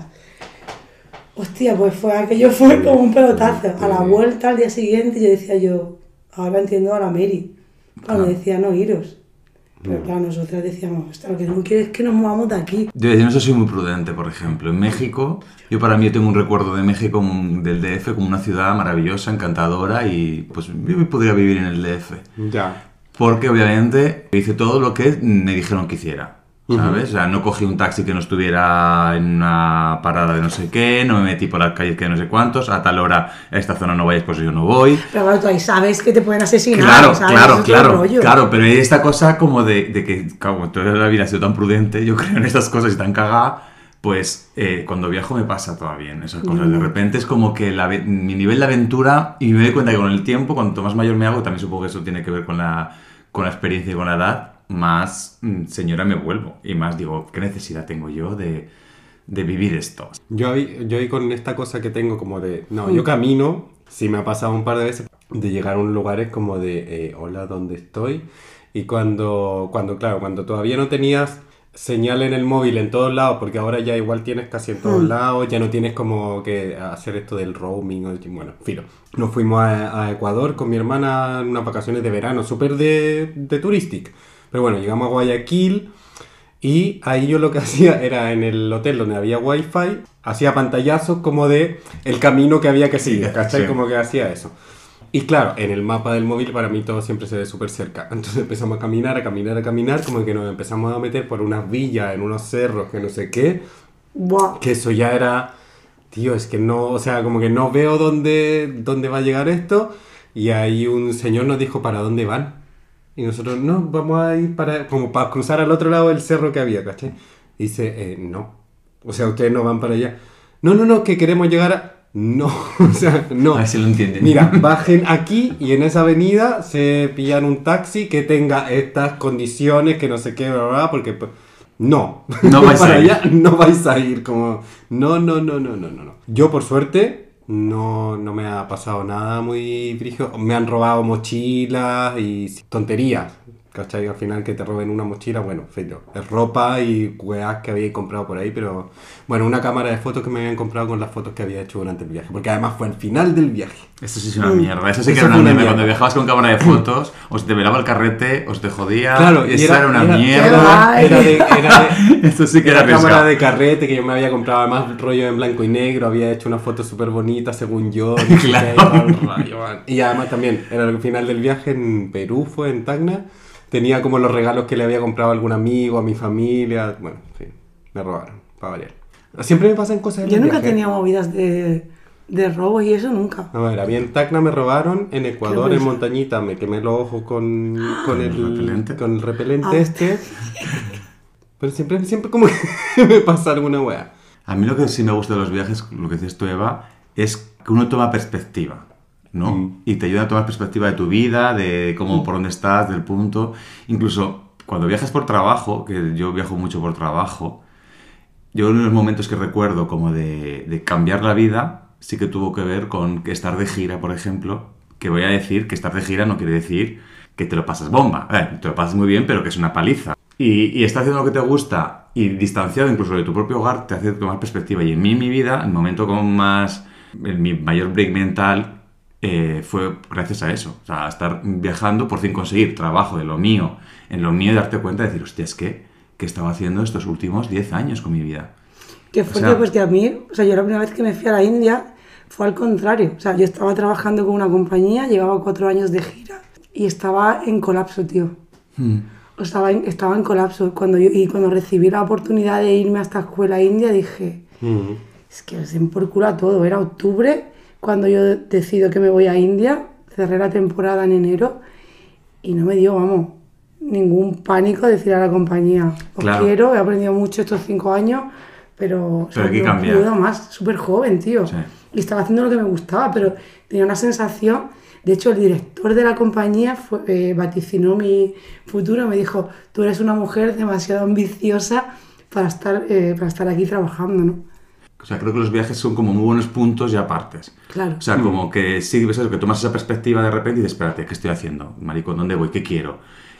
Hostia, pues fue aquello fue como un pelotazo. A la vuelta al día siguiente yo decía yo, ahora entiendo a la Mary, cuando decía no iros. Pero claro, nosotras decíamos, "Hostia, lo que no quiero es que nos movamos de aquí. Yo en eso soy muy prudente, por ejemplo. En México, yo para mí tengo un recuerdo de México, del DF, como una ciudad maravillosa, encantadora y pues yo podría vivir en el DF. Ya. Porque obviamente hice todo lo que me dijeron que hiciera. ¿Sabes? O sea, no cogí un taxi que no estuviera en una parada de no sé qué, no me metí por las calles que no sé cuántos, a tal hora a esta zona no vayas, pues yo no voy. Pero claro, tú ahí sabes que te pueden asesinar. Claro, ¿sabes? claro, claro, claro, pero hay esta cosa como de, de que, como toda la vida ha sido tan prudente, yo creo en estas cosas y tan cagada, pues eh, cuando viajo me pasa todavía en esas cosas. Mm. De repente es como que la mi nivel de aventura, y me doy cuenta que con el tiempo, cuanto más mayor me hago, también supongo que eso tiene que ver con la, con la experiencia y con la edad, más mm, señora me vuelvo. Y más digo, ¿qué necesidad tengo yo de, de vivir esto? Yo ahí, yo ahí con esta cosa que tengo como de... No, yo camino, sí me ha pasado un par de veces, de llegar a un lugar es como de, eh, hola, ¿dónde estoy? Y cuando, cuando, claro, cuando todavía no tenías señal en el móvil en todos lados, porque ahora ya igual tienes casi en todos lados, ya no tienes como que hacer esto del roaming, o- bueno, filo. Nos fuimos a, a Ecuador con mi hermana en unas vacaciones de verano, súper de, de touristic. Pero bueno, llegamos a Guayaquil, y ahí yo lo que hacía era en el hotel donde había wifi, hacía pantallazos como de el camino que había que seguir, ¿cachai? sí. Como que hacía eso. Y claro, en el mapa del móvil para mí todo siempre se ve súper cerca. Entonces empezamos a caminar, a caminar, a caminar, como que nos empezamos a meter por unas villas, en unos cerros, que no sé qué. Buah. Que eso ya era, tío, es que no, o sea, como que no veo dónde, dónde va a llegar esto. Y ahí un señor nos dijo, ¿para dónde van? Y nosotros, no, vamos a ir para, como para cruzar al otro lado del cerro que había, ¿cachai? Dice, eh, no. O sea, ustedes no van para allá. No, no, no, que queremos llegar a... No, o sea, no. A ver si lo entienden. Mira, bajen aquí y en esa avenida se pillan un taxi que tenga estas condiciones, que no sé qué, bla, porque pues, no, No vais para a ir. allá no vais a ir, como no, no, no, no, no, no, no. Yo por suerte no, no me ha pasado nada muy brígido. Me han robado mochilas y tonterías. ¿Cachai? Al final que te roben una mochila, bueno, feo. Es ropa y weas que había comprado por ahí, pero bueno, una cámara de fotos que me habían comprado con las fotos que había hecho durante el viaje, porque además fue al final del viaje. Esto sí es una mierda. Eso sí que Eso era una una mierda. mierda. Cuando viajabas con cámara de fotos, os te velaba el carrete, os te jodía. Claro, y y eso era, una era- mierda. Era, era de, era de- Esto sí que era era cámara de carrete que yo me había comprado además rollo en blanco y negro, había hecho una foto súper bonita según yo. Claro. y. Y además también, era el final del viaje en Perú, fue en Tacna, tenía como los regalos que le había comprado a algún amigo, a mi familia, bueno, en fin, me robaron, para variar. Siempre me pasan cosas en Yo nunca viajes. tenía movidas de, de robos y eso nunca. A ver, a mí en Tacna me robaron, en Ecuador, en. Montañita, me quemé los ojos con, con, el, repelente? con el repelente Ah. este. Pero siempre, siempre como que me pasa alguna wea. A mí lo que sí me gusta de los viajes, lo que dices tú, Eva, es que uno toma perspectiva, ¿no? Mm. Y te ayuda a tomar perspectiva de tu vida, de cómo, por dónde estás, del punto. Incluso cuando viajas por trabajo, que yo viajo mucho por trabajo, yo uno de los momentos que recuerdo como de, de cambiar la vida, sí que tuvo que ver con que estar de gira, por ejemplo, que voy a decir que estar de gira no quiere decir que te lo pasas bomba. Eh, te lo pasas muy bien, pero que es una paliza. Y, y estar haciendo lo que te gusta y distanciado incluso de tu propio hogar te hace tomar perspectiva. Y en mí, en mi vida, el momento con más, en mi mayor break mental eh, fue gracias a eso. O sea, a estar viajando, por fin conseguir trabajo de lo mío, en lo mío y darte cuenta de decir, hostia, es que, ¿qué estaba haciendo estos últimos 10 años con mi vida? Que fuerte, sea- pues que a mí, o sea, yo la primera vez que me fui a la India fue al contrario. O sea, yo estaba trabajando con una compañía, llevaba cuatro años de gira y estaba en colapso, tío. O Estaba en, estaba en colapso. Cuando yo, y cuando recibí la oportunidad de irme a esta escuela india, dije, Mm. es que se me por culo a todo. Era octubre cuando yo decido que me voy a India, cerré la temporada en enero y no me dio, vamos, ningún pánico decir a la compañía, os Claro. quiero, he aprendido mucho estos cinco años, pero, Pero hay que no más, súper joven, tío. Sí. Y estaba haciendo lo que me gustaba, pero tenía una sensación, de hecho el director de la compañía fue- eh, vaticinó mi futuro, me dijo, tú eres una mujer demasiado ambiciosa para estar, eh, para estar aquí trabajando, ¿no? O sea, creo que los viajes son como muy buenos puntos y apartes. Claro. O sea, como que sí, ves eso, que tomas esa perspectiva de repente y dices, espérate, ¿qué estoy haciendo? Maricón, ¿dónde voy? ¿Qué quiero?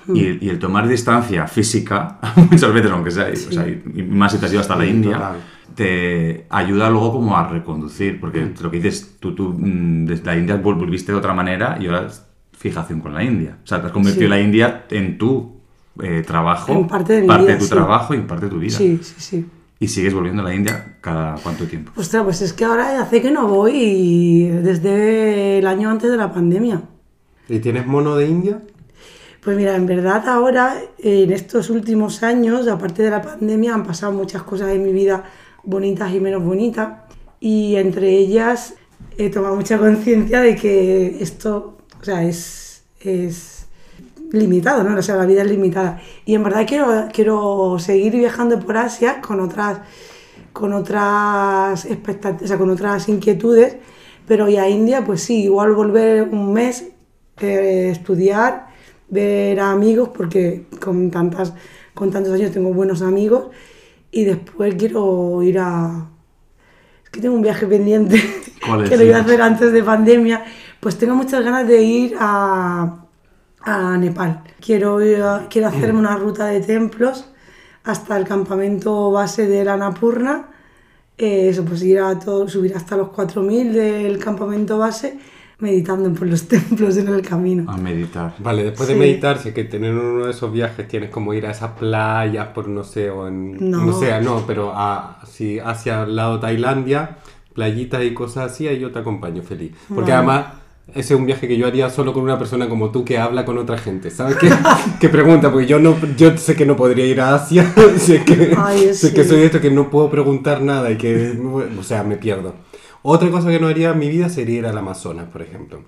Y, y el tomar distancia física, muchas veces, aunque sea, o sea, y más si te has ido hasta la Sí, India, total. te ayuda luego como a reconducir, porque lo que dices, tú, tú mm, desde la India vol- volviste de otra manera y ahora es fijación con la India. O sea, te has convertido Sí. la India en tu eh, trabajo, En parte de mi vida, tu sí. trabajo y en parte de tu vida. Sí, sí, sí. Y sigues volviendo a la India cada cuánto tiempo. Ostras, pues es que ahora hace que no voy y desde el año antes de la pandemia. ¿Y tienes mono de India? Pues mira, en verdad ahora, en estos últimos años, aparte de la pandemia, han pasado muchas cosas en mi vida bonitas y menos bonitas. Y entre ellas he tomado mucha conciencia de que esto, o sea, es, es limitado, ¿no? O sea, la vida es limitada. Y en verdad quiero, quiero seguir viajando por Asia con otras, con otras expectativas, o sea, con otras inquietudes, pero y a India, pues sí, igual volver un mes, eh, estudiar, ver a amigos, porque con, tantas, con tantos años tengo buenos amigos, y después quiero ir a... Es que tengo un viaje pendiente que lo iba a hacer antes de pandemia, pues tengo muchas ganas de ir a, a Nepal. Quiero, ir a- quiero hacerme una ruta de templos hasta el campamento base de la Annapurna. Eh, eso, pues ir a todo, subir hasta los 4.000 del campamento base meditando por los templos en el camino. A meditar. Vale, después de meditar, si es que tener uno de esos viajes tienes como ir a esa playa por no sé, o en. No. No, sé, no, pero a, si hacia el lado Tailandia, playitas y cosas así, ahí yo te acompaño feliz. Porque Vale. además, ese es un viaje que yo haría solo con una persona como tú que habla con otra gente. ¿Sabes qué? que pregunta, porque yo no yo sé que no podría ir a Asia, sé que, Ay, sé sí. que soy esto que no puedo preguntar nada y que, o sea, me pierdo. Otra cosa que no haría en mi vida sería ir al Amazonas, por ejemplo.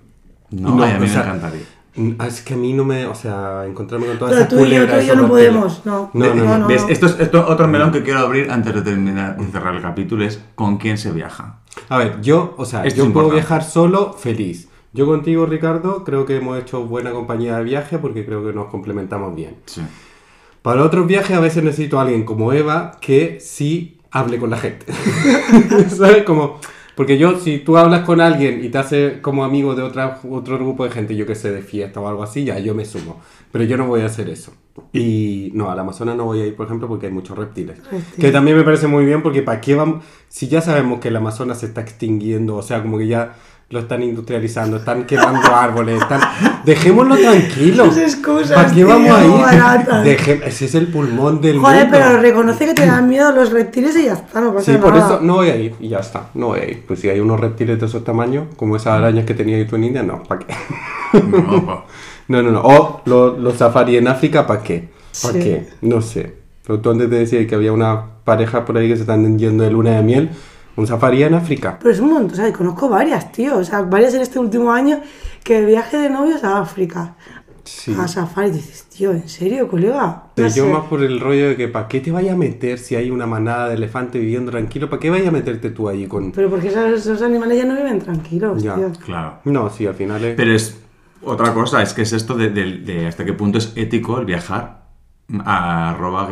No, No, ay, a mí o me sea, encantaría. Mm, Es que a mí no me, o sea, encontrarme con todas Pero esas tú y yo, tú y yo no podemos, no. No, no, No, no. ¿Ves? Esto es esto, otro melón que quiero abrir antes de terminar y cerrar el capítulo es con quién se viaja. A ver, yo, o sea, Esto yo puedo importante. viajar solo, feliz. Yo contigo, Ricardo, creo que hemos hecho buena compañía de viaje porque creo que nos complementamos bien. Sí. Para otros viajes a veces necesito a alguien como Eva que sí hable con la gente. ¿Sabes? Como, porque yo, si tú hablas con alguien y te hace como amigo de otra, otro grupo de gente, yo que sé, de fiesta o algo así, ya yo me sumo. Pero yo no voy a hacer eso. Y no, al Amazonas no voy a ir, por ejemplo, porque hay muchos reptiles. Reptiles. Que también me parece muy bien porque ¿para qué vamos? Si ya sabemos que el Amazonas se está extinguiendo, o sea, como que ya lo están industrializando, están quemando árboles, están... Dejémoslo tranquilo. Esas excusas, ¿Para qué tío, vamos a ir? Deje- Ese es el pulmón del Joder, mundo. pero reconoce que te dan miedo los reptiles y ya está, no pasa Sí, por nada. eso no voy a ir y ya está, no voy a ir. Pues si hay unos reptiles de esos tamaños, como esas arañas que tenía tú en India, no, ¿para qué? No, pa- No, no, no. O los los safari en África, ¿para qué? ¿Para Sí. qué? No sé. Pero tú antes te decías que había una pareja por ahí que se están yendo de luna de miel. Un safari en África. Pero es un montón, o sea, conozco varias, tío. O sea, varias en este último año que viaje de novios a África. Sí. A safari. Y dices, tío, ¿en serio, colega? Yo No sé. más por el rollo de que ¿para qué te vaya a meter si hay una manada de elefantes viviendo tranquilo? ¿Para qué vaya a meterte tú ahí con...? Pero porque esos, esos animales ya no viven tranquilos, Ya. tío. Claro. No, sí, al final es... Pero es otra cosa, es que es esto de, de- de hasta qué punto es ético el viajar a arroba.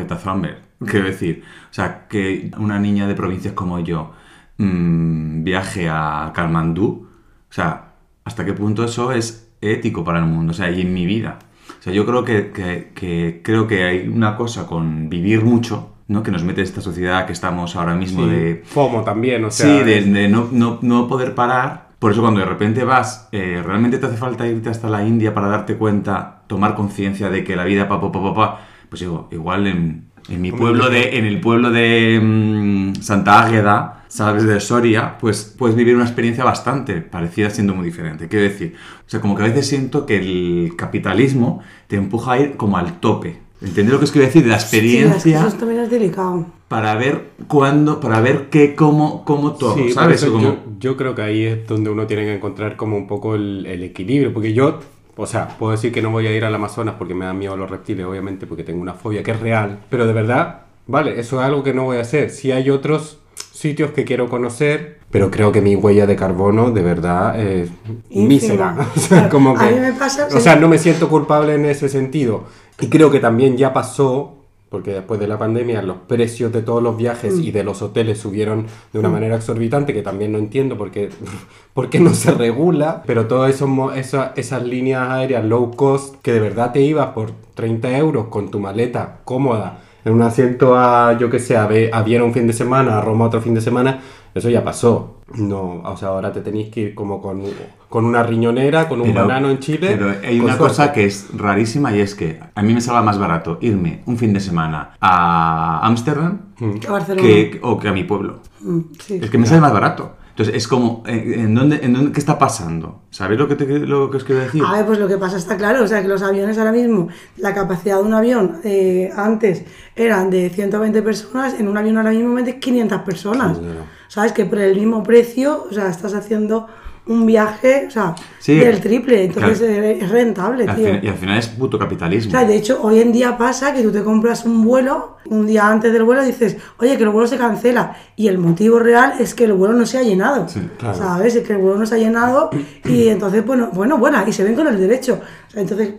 Quiero decir, o sea, que una niña de provincias como yo mm, viaje a Kalmandú, o sea, hasta qué punto eso es ético para el mundo, o sea, y en mi vida. O sea, yo creo que, que- que- creo que hay una cosa con vivir mucho, ¿no? Que nos mete esta sociedad que estamos ahora mismo Sí, de... FOMO también, o sea. sí, de, de no, no, no poder parar. Por eso cuando de repente vas, eh, realmente te hace falta irte hasta la India para darte cuenta, tomar conciencia de que la vida pa, pa, pa, pa, pa, pues digo, igual en, en mi pueblo yo. de, en el pueblo de mm, Santa Águeda, ¿sabes? De Soria, pues puedes vivir una experiencia bastante parecida siendo muy diferente. Quiero decir, o sea, como que a veces siento que el capitalismo te empuja a ir como al tope. ¿Entendés lo que os quiero decir? De la Sí, es que experiencia eso también es delicado. para ver cuándo, para ver qué, cómo, cómo todo, Sí, ¿sabes? eso como- yo, yo creo que ahí es donde uno tiene que encontrar como un poco el, el equilibrio, porque yo, o sea, puedo decir que no voy a ir al Amazonas porque me dan miedo los reptiles, obviamente, porque tengo una fobia que es real, pero de verdad, vale, eso es algo que no voy a hacer. Si hay otros sitios que quiero conocer, pero creo que mi huella de carbono de verdad es Ínfima. mísera. O sea, como A que- mí me pasa- o sea, no me siento culpable en ese sentido. Y creo que también ya pasó, porque después de la pandemia los precios de todos los viajes Mm. y de los hoteles subieron de una manera exorbitante, que también no entiendo por qué, por qué no se regula, pero todas esos mo- esa- esas líneas aéreas low cost, que de verdad te ibas por 30 euros con tu maleta cómoda, en un asiento a, yo que sé, a, a Viena un fin de semana, a Roma otro fin de semana, eso ya pasó. No, o sea, ahora te tenéis que ir como con, con una riñonera, con un Pero- banano en Chile. Pero hay una suerte. cosa que es rarísima y es que a mí me salga más barato irme un fin de semana a Ámsterdam Que Barcelona. que, o que a mi pueblo. Mm, sí. Es que me sale más barato. Entonces es como, eh, ¿en dónde, en dónde, ¿qué está pasando? ¿Sabéis lo que, te, lo que os quiero decir? A ver, pues lo que pasa está claro, o sea que los aviones ahora mismo, la capacidad de un avión eh, antes eran de 120 personas, en un avión ahora mismo metes 500 personas. Claro. ¿Sabes? Que por el mismo precio, o sea, estás haciendo un viaje, o sea, Sí. del triple, entonces Claro. es rentable, Y al, tío. fin- y al final es puto O capitalismo. sea, de hecho, hoy en día pasa que tú te compras un vuelo, un día antes del vuelo dices, oye, que el vuelo se cancela. Y el motivo real es que el vuelo no se ha llenado. Sí, claro. ¿Sabes? Es que el vuelo no se ha llenado y entonces, bueno, bueno, bueno, y se ven con el derecho. O sea, entonces,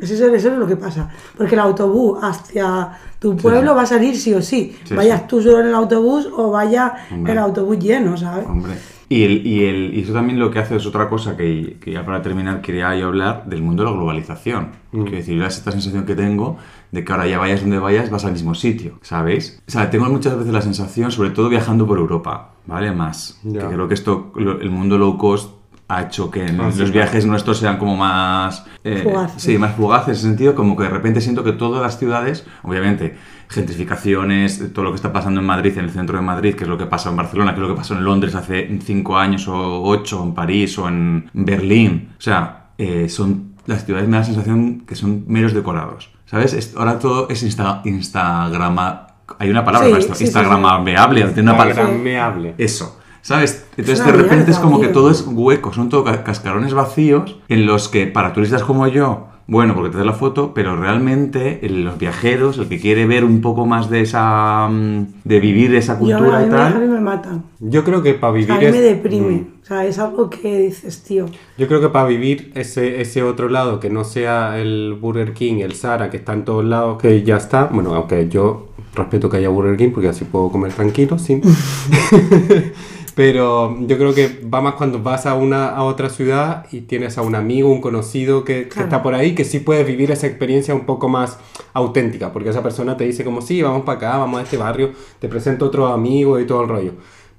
eso, es- eso es lo que pasa. Porque el autobús hacia tu pueblo va a salir sí o sí. Vayas tú solo en el autobús o vaya Hombre. el autobús lleno, ¿sabes? Hombre. Y, el, y, el, y eso también lo que hace es otra cosa que, que ya para terminar quería yo hablar del mundo de la globalización. Quiero decir, es esta sensación que tengo de que ahora ya vayas donde vayas, vas al mismo sitio, ¿sabéis? O sea, tengo muchas veces la sensación, sobre todo viajando por Europa, ¿vale? Más. Ya. Que creo que esto, el mundo low cost ha hecho que en Ah, sí, los claro. viajes nuestros sean como más... eh, Fugaces. Sí, más fugaces, en ese sentido, como que de repente siento que todas las ciudades, obviamente, gentrificaciones, todo lo que está pasando en Madrid, en el centro de Madrid, que es lo que pasa en Barcelona, que es lo que pasó en Londres hace cinco años o ocho, en París o en Berlín. O sea, eh, son las ciudades me da la sensación que son meros decorados. ¿Sabes? Es- ahora todo es insta, Instagrama... Hay una palabra Sí, para esto, sí, sí, Instagramameable, tiene una palabra... Instagrameable. Eso. ¿Sabes? Entonces de repente mierda, es como que tío. todo es hueco, son todo ca- cascarones vacíos en los que para turistas como yo, bueno, porque te das la foto, pero realmente los viajeros, el que quiere ver un poco más de esa mm, de vivir esa Yo, a cultura mí, y me- a mí tal. me matan. Yo creo que para O sea, vivir a mí es- me deprime. Mm. O sea, es algo que dices, tío. Yo creo que para vivir ese, ese otro lado, que no sea el Burger King, el Zara, que está en todos lados, que ya está. Bueno, aunque yo respeto que haya Burger King porque así puedo comer tranquilo, sin. Pero yo creo que va más cuando vas a una a otra ciudad y tienes a un amigo, un conocido que, que Claro. está por ahí, que sí puedes vivir esa experiencia un poco más auténtica, porque esa persona te dice como, sí, vamos para acá, vamos a este barrio, te presento otro amigo y todo el rollo.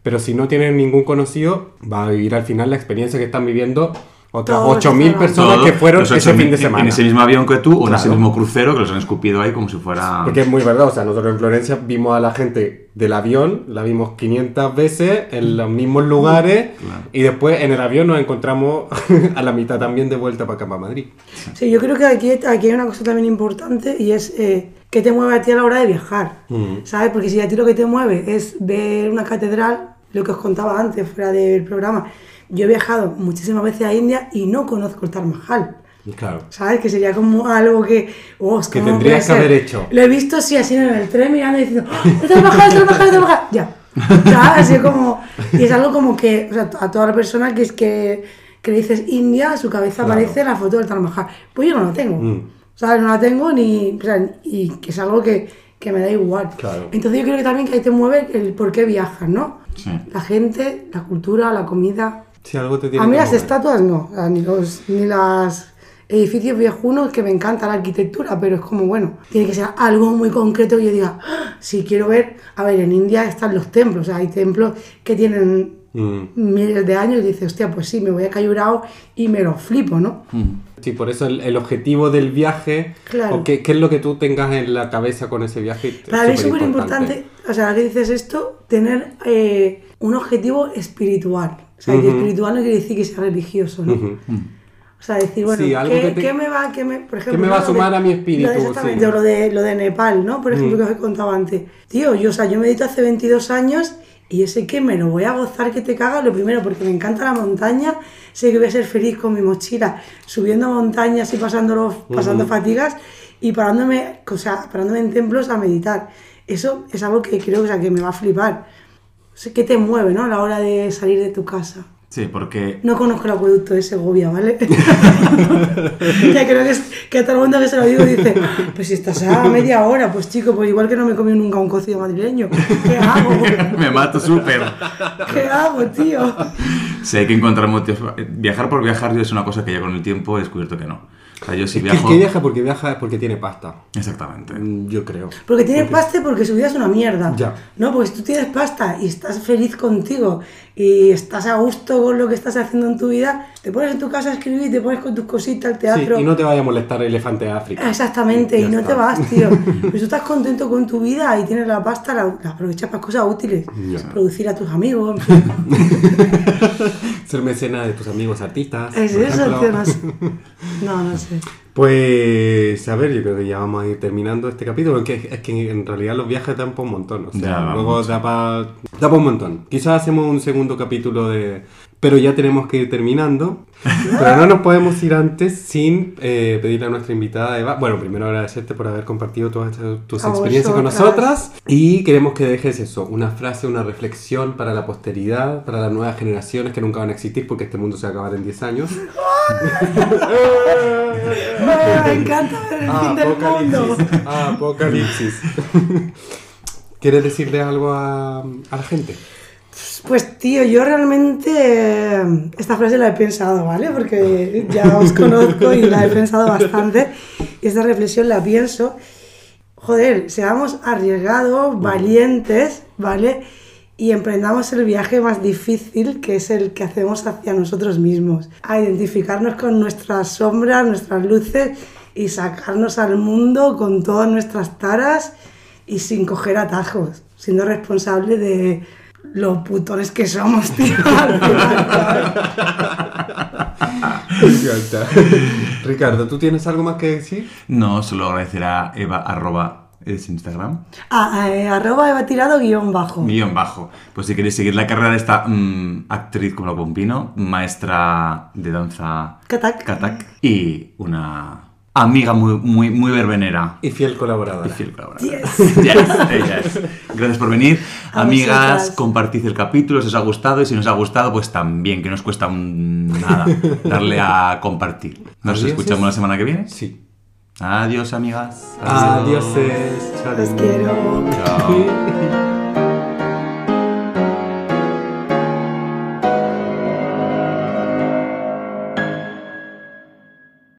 Pero si no tienes ningún conocido, va a vivir al final la experiencia que están viviendo otras Todos 8.000 los personas Todo, que fueron ese fin en- de semana. En ese mismo avión que tú o en ese mismo crucero que los han escupido ahí como si fuera. Porque es muy verdad, o sea, nosotros en Florencia vimos a la gente del avión, la vimos 500 veces en los mismos lugares Claro. y después en el avión nos encontramos a la mitad también de vuelta para acá, para Madrid. Sí, yo creo que aquí, aquí hay una cosa también importante y es eh, qué te mueve a ti a la hora de viajar. Mm. ¿Sabes? Porque si a ti lo que te mueve es ver una catedral, lo que os contaba antes fuera del programa, yo he viajado muchísimas veces a India y no conozco el Taj Mahal. Claro. ¿Sabes? Que sería como algo que. oh, es Que tendrías que ser. haber hecho. Lo he visto así, así en el tren mirando y diciendo, ¡Ah! ¡El Taj Mahal, el Taj Mahal, el Taj Mahal! Ya. ¿Sabes? Así como. Y es algo como que. O sea, a toda la persona que es que, que le dices India, a su cabeza Claro. aparece la foto del Taj Mahal. Pues yo no la tengo. Mm. ¿Sabes? No la tengo ni. o sea, y que es algo que, que me da igual. Claro. Entonces yo creo que también que ahí te mueve el por qué viajas, ¿no? Sí. La gente, la cultura, la comida. Si algo te tiene A mí las mover. estatuas no, ni los ni las edificios viejunos que me encanta la arquitectura, pero es como bueno, tiene que ser algo muy concreto que yo diga, "Ah, si quiero ver, a ver, en India están los templos, o sea, hay templos que tienen Mm. miles de años y dices, hostia, pues sí, me voy a Cayurao y me lo flipo, ¿no? Sí, por eso el, el objetivo del viaje, Claro. o qué, qué es lo que tú tengas en la cabeza con ese viaje. Para mí es súper importante, o sea, ahora que dices esto, tener eh, un objetivo espiritual. O sea, y espiritual no quiere decir que sea religioso, ¿no? O sea, decir, bueno, Sí, ¿qué, que te- qué me va, qué me, por ejemplo, me va a de- sumar a mi espíritu, lo de- exactamente, sí. o lo de, lo de Nepal, ¿no? Por ejemplo, Mm. que os he contado antes. Tío, yo, o sea, yo medito hace 22 años y ese que me lo voy a gozar que te cagas, lo primero, porque me encanta la montaña, sé que voy a ser feliz con mi mochila, subiendo montañas y pasándolo, pasando fatigas y parándome, o sea, parándome en templos a meditar. Eso es algo que creo o sea, que me va a flipar. ¿Qué te mueve, no? A la hora de salir de tu casa. Sí, porque No conozco el acueducto de Segovia, ¿vale? ya creo que, es, que a todo el mundo que se lo digo dice, pues si estás a media hora, pues chico, pues igual que no me he comido nunca un cocido madrileño. ¿Qué hago? me mato súper. ¿Qué hago, tío? Sí, hay que encontrar motivos. Viajar por viajar es una cosa que ya con el tiempo he descubierto que no. O sea, yo si Es que viaja porque viaja es porque tiene pasta. Exactamente. Mm, Yo creo. Porque tienes pasta y porque su vida es una mierda. Ya. No, porque si tú tienes pasta y estás feliz contigo y estás a gusto con lo que estás haciendo en tu vida, te pones en tu casa a escribir, te pones con tus cositas al teatro. Sí, y no te vaya a molestar el elefante de África. Exactamente, y no está. te vas, tío. Pues tú estás contento con tu vida y tienes la pasta, la, la aprovechas para cosas útiles. Ya. Producir a tus amigos, en fin. Ser mecena de tus amigos artistas. Es por eso, tío, no sé. No, no sé. Pues, a ver, yo creo que ya vamos a ir terminando este capítulo, porque es que en realidad los viajes dan para un montón, o sea, Ya, luego da para da pa un montón. Quizás hacemos un segundo capítulo de... Pero ya tenemos que ir terminando, pero no nos podemos ir antes sin eh, pedirle a nuestra invitada Eva, bueno, primero agradecerte por haber compartido todas estas- tus A experiencias con nosotras y queremos que dejes eso, una frase, una reflexión para la posteridad, para las nuevas generaciones que nunca van a existir porque este mundo se va a acabar en 10 años. Ah, me encanta ver el fin del mundo. Apocalipsis. Apocalipsis. ¿Quieres decirle algo a, a la gente? Pues tío, yo realmente eh, esta frase la he pensado, ¿vale? Porque ya os conozco y la he pensado bastante. Y esta reflexión la pienso. Joder, seamos arriesgados, valientes, ¿vale? Y emprendamos el viaje más difícil, que es el que hacemos hacia nosotros mismos. A identificarnos con nuestras sombras, nuestras luces y sacarnos al mundo con todas nuestras taras y sin coger atajos, siendo responsable de los putones que somos, tío. Ricardo, ¿tú tienes algo más que decir? No, solo agradecer a Eva, arroba, es Instagram, Ah, eh, arroba Eva tirado guion bajo. guion bajo. Pues si queréis seguir la carrera de esta mm, actriz como la Pompino, maestra de danza Katak. Katak y una amiga muy, muy, muy verbenera. Y fiel colaboradora. Y fiel colaboradora. Yes. Yes. Gracias por venir. A Amigas, vosotras. compartid el capítulo si os ha gustado y si no os ha gustado, pues también, que no os cuesta un- nada darle a compartir. Nos Adiós. escuchamos la semana que viene. Sí. Adiós, amigas. Adiós. Chao. Los quiero. Chao.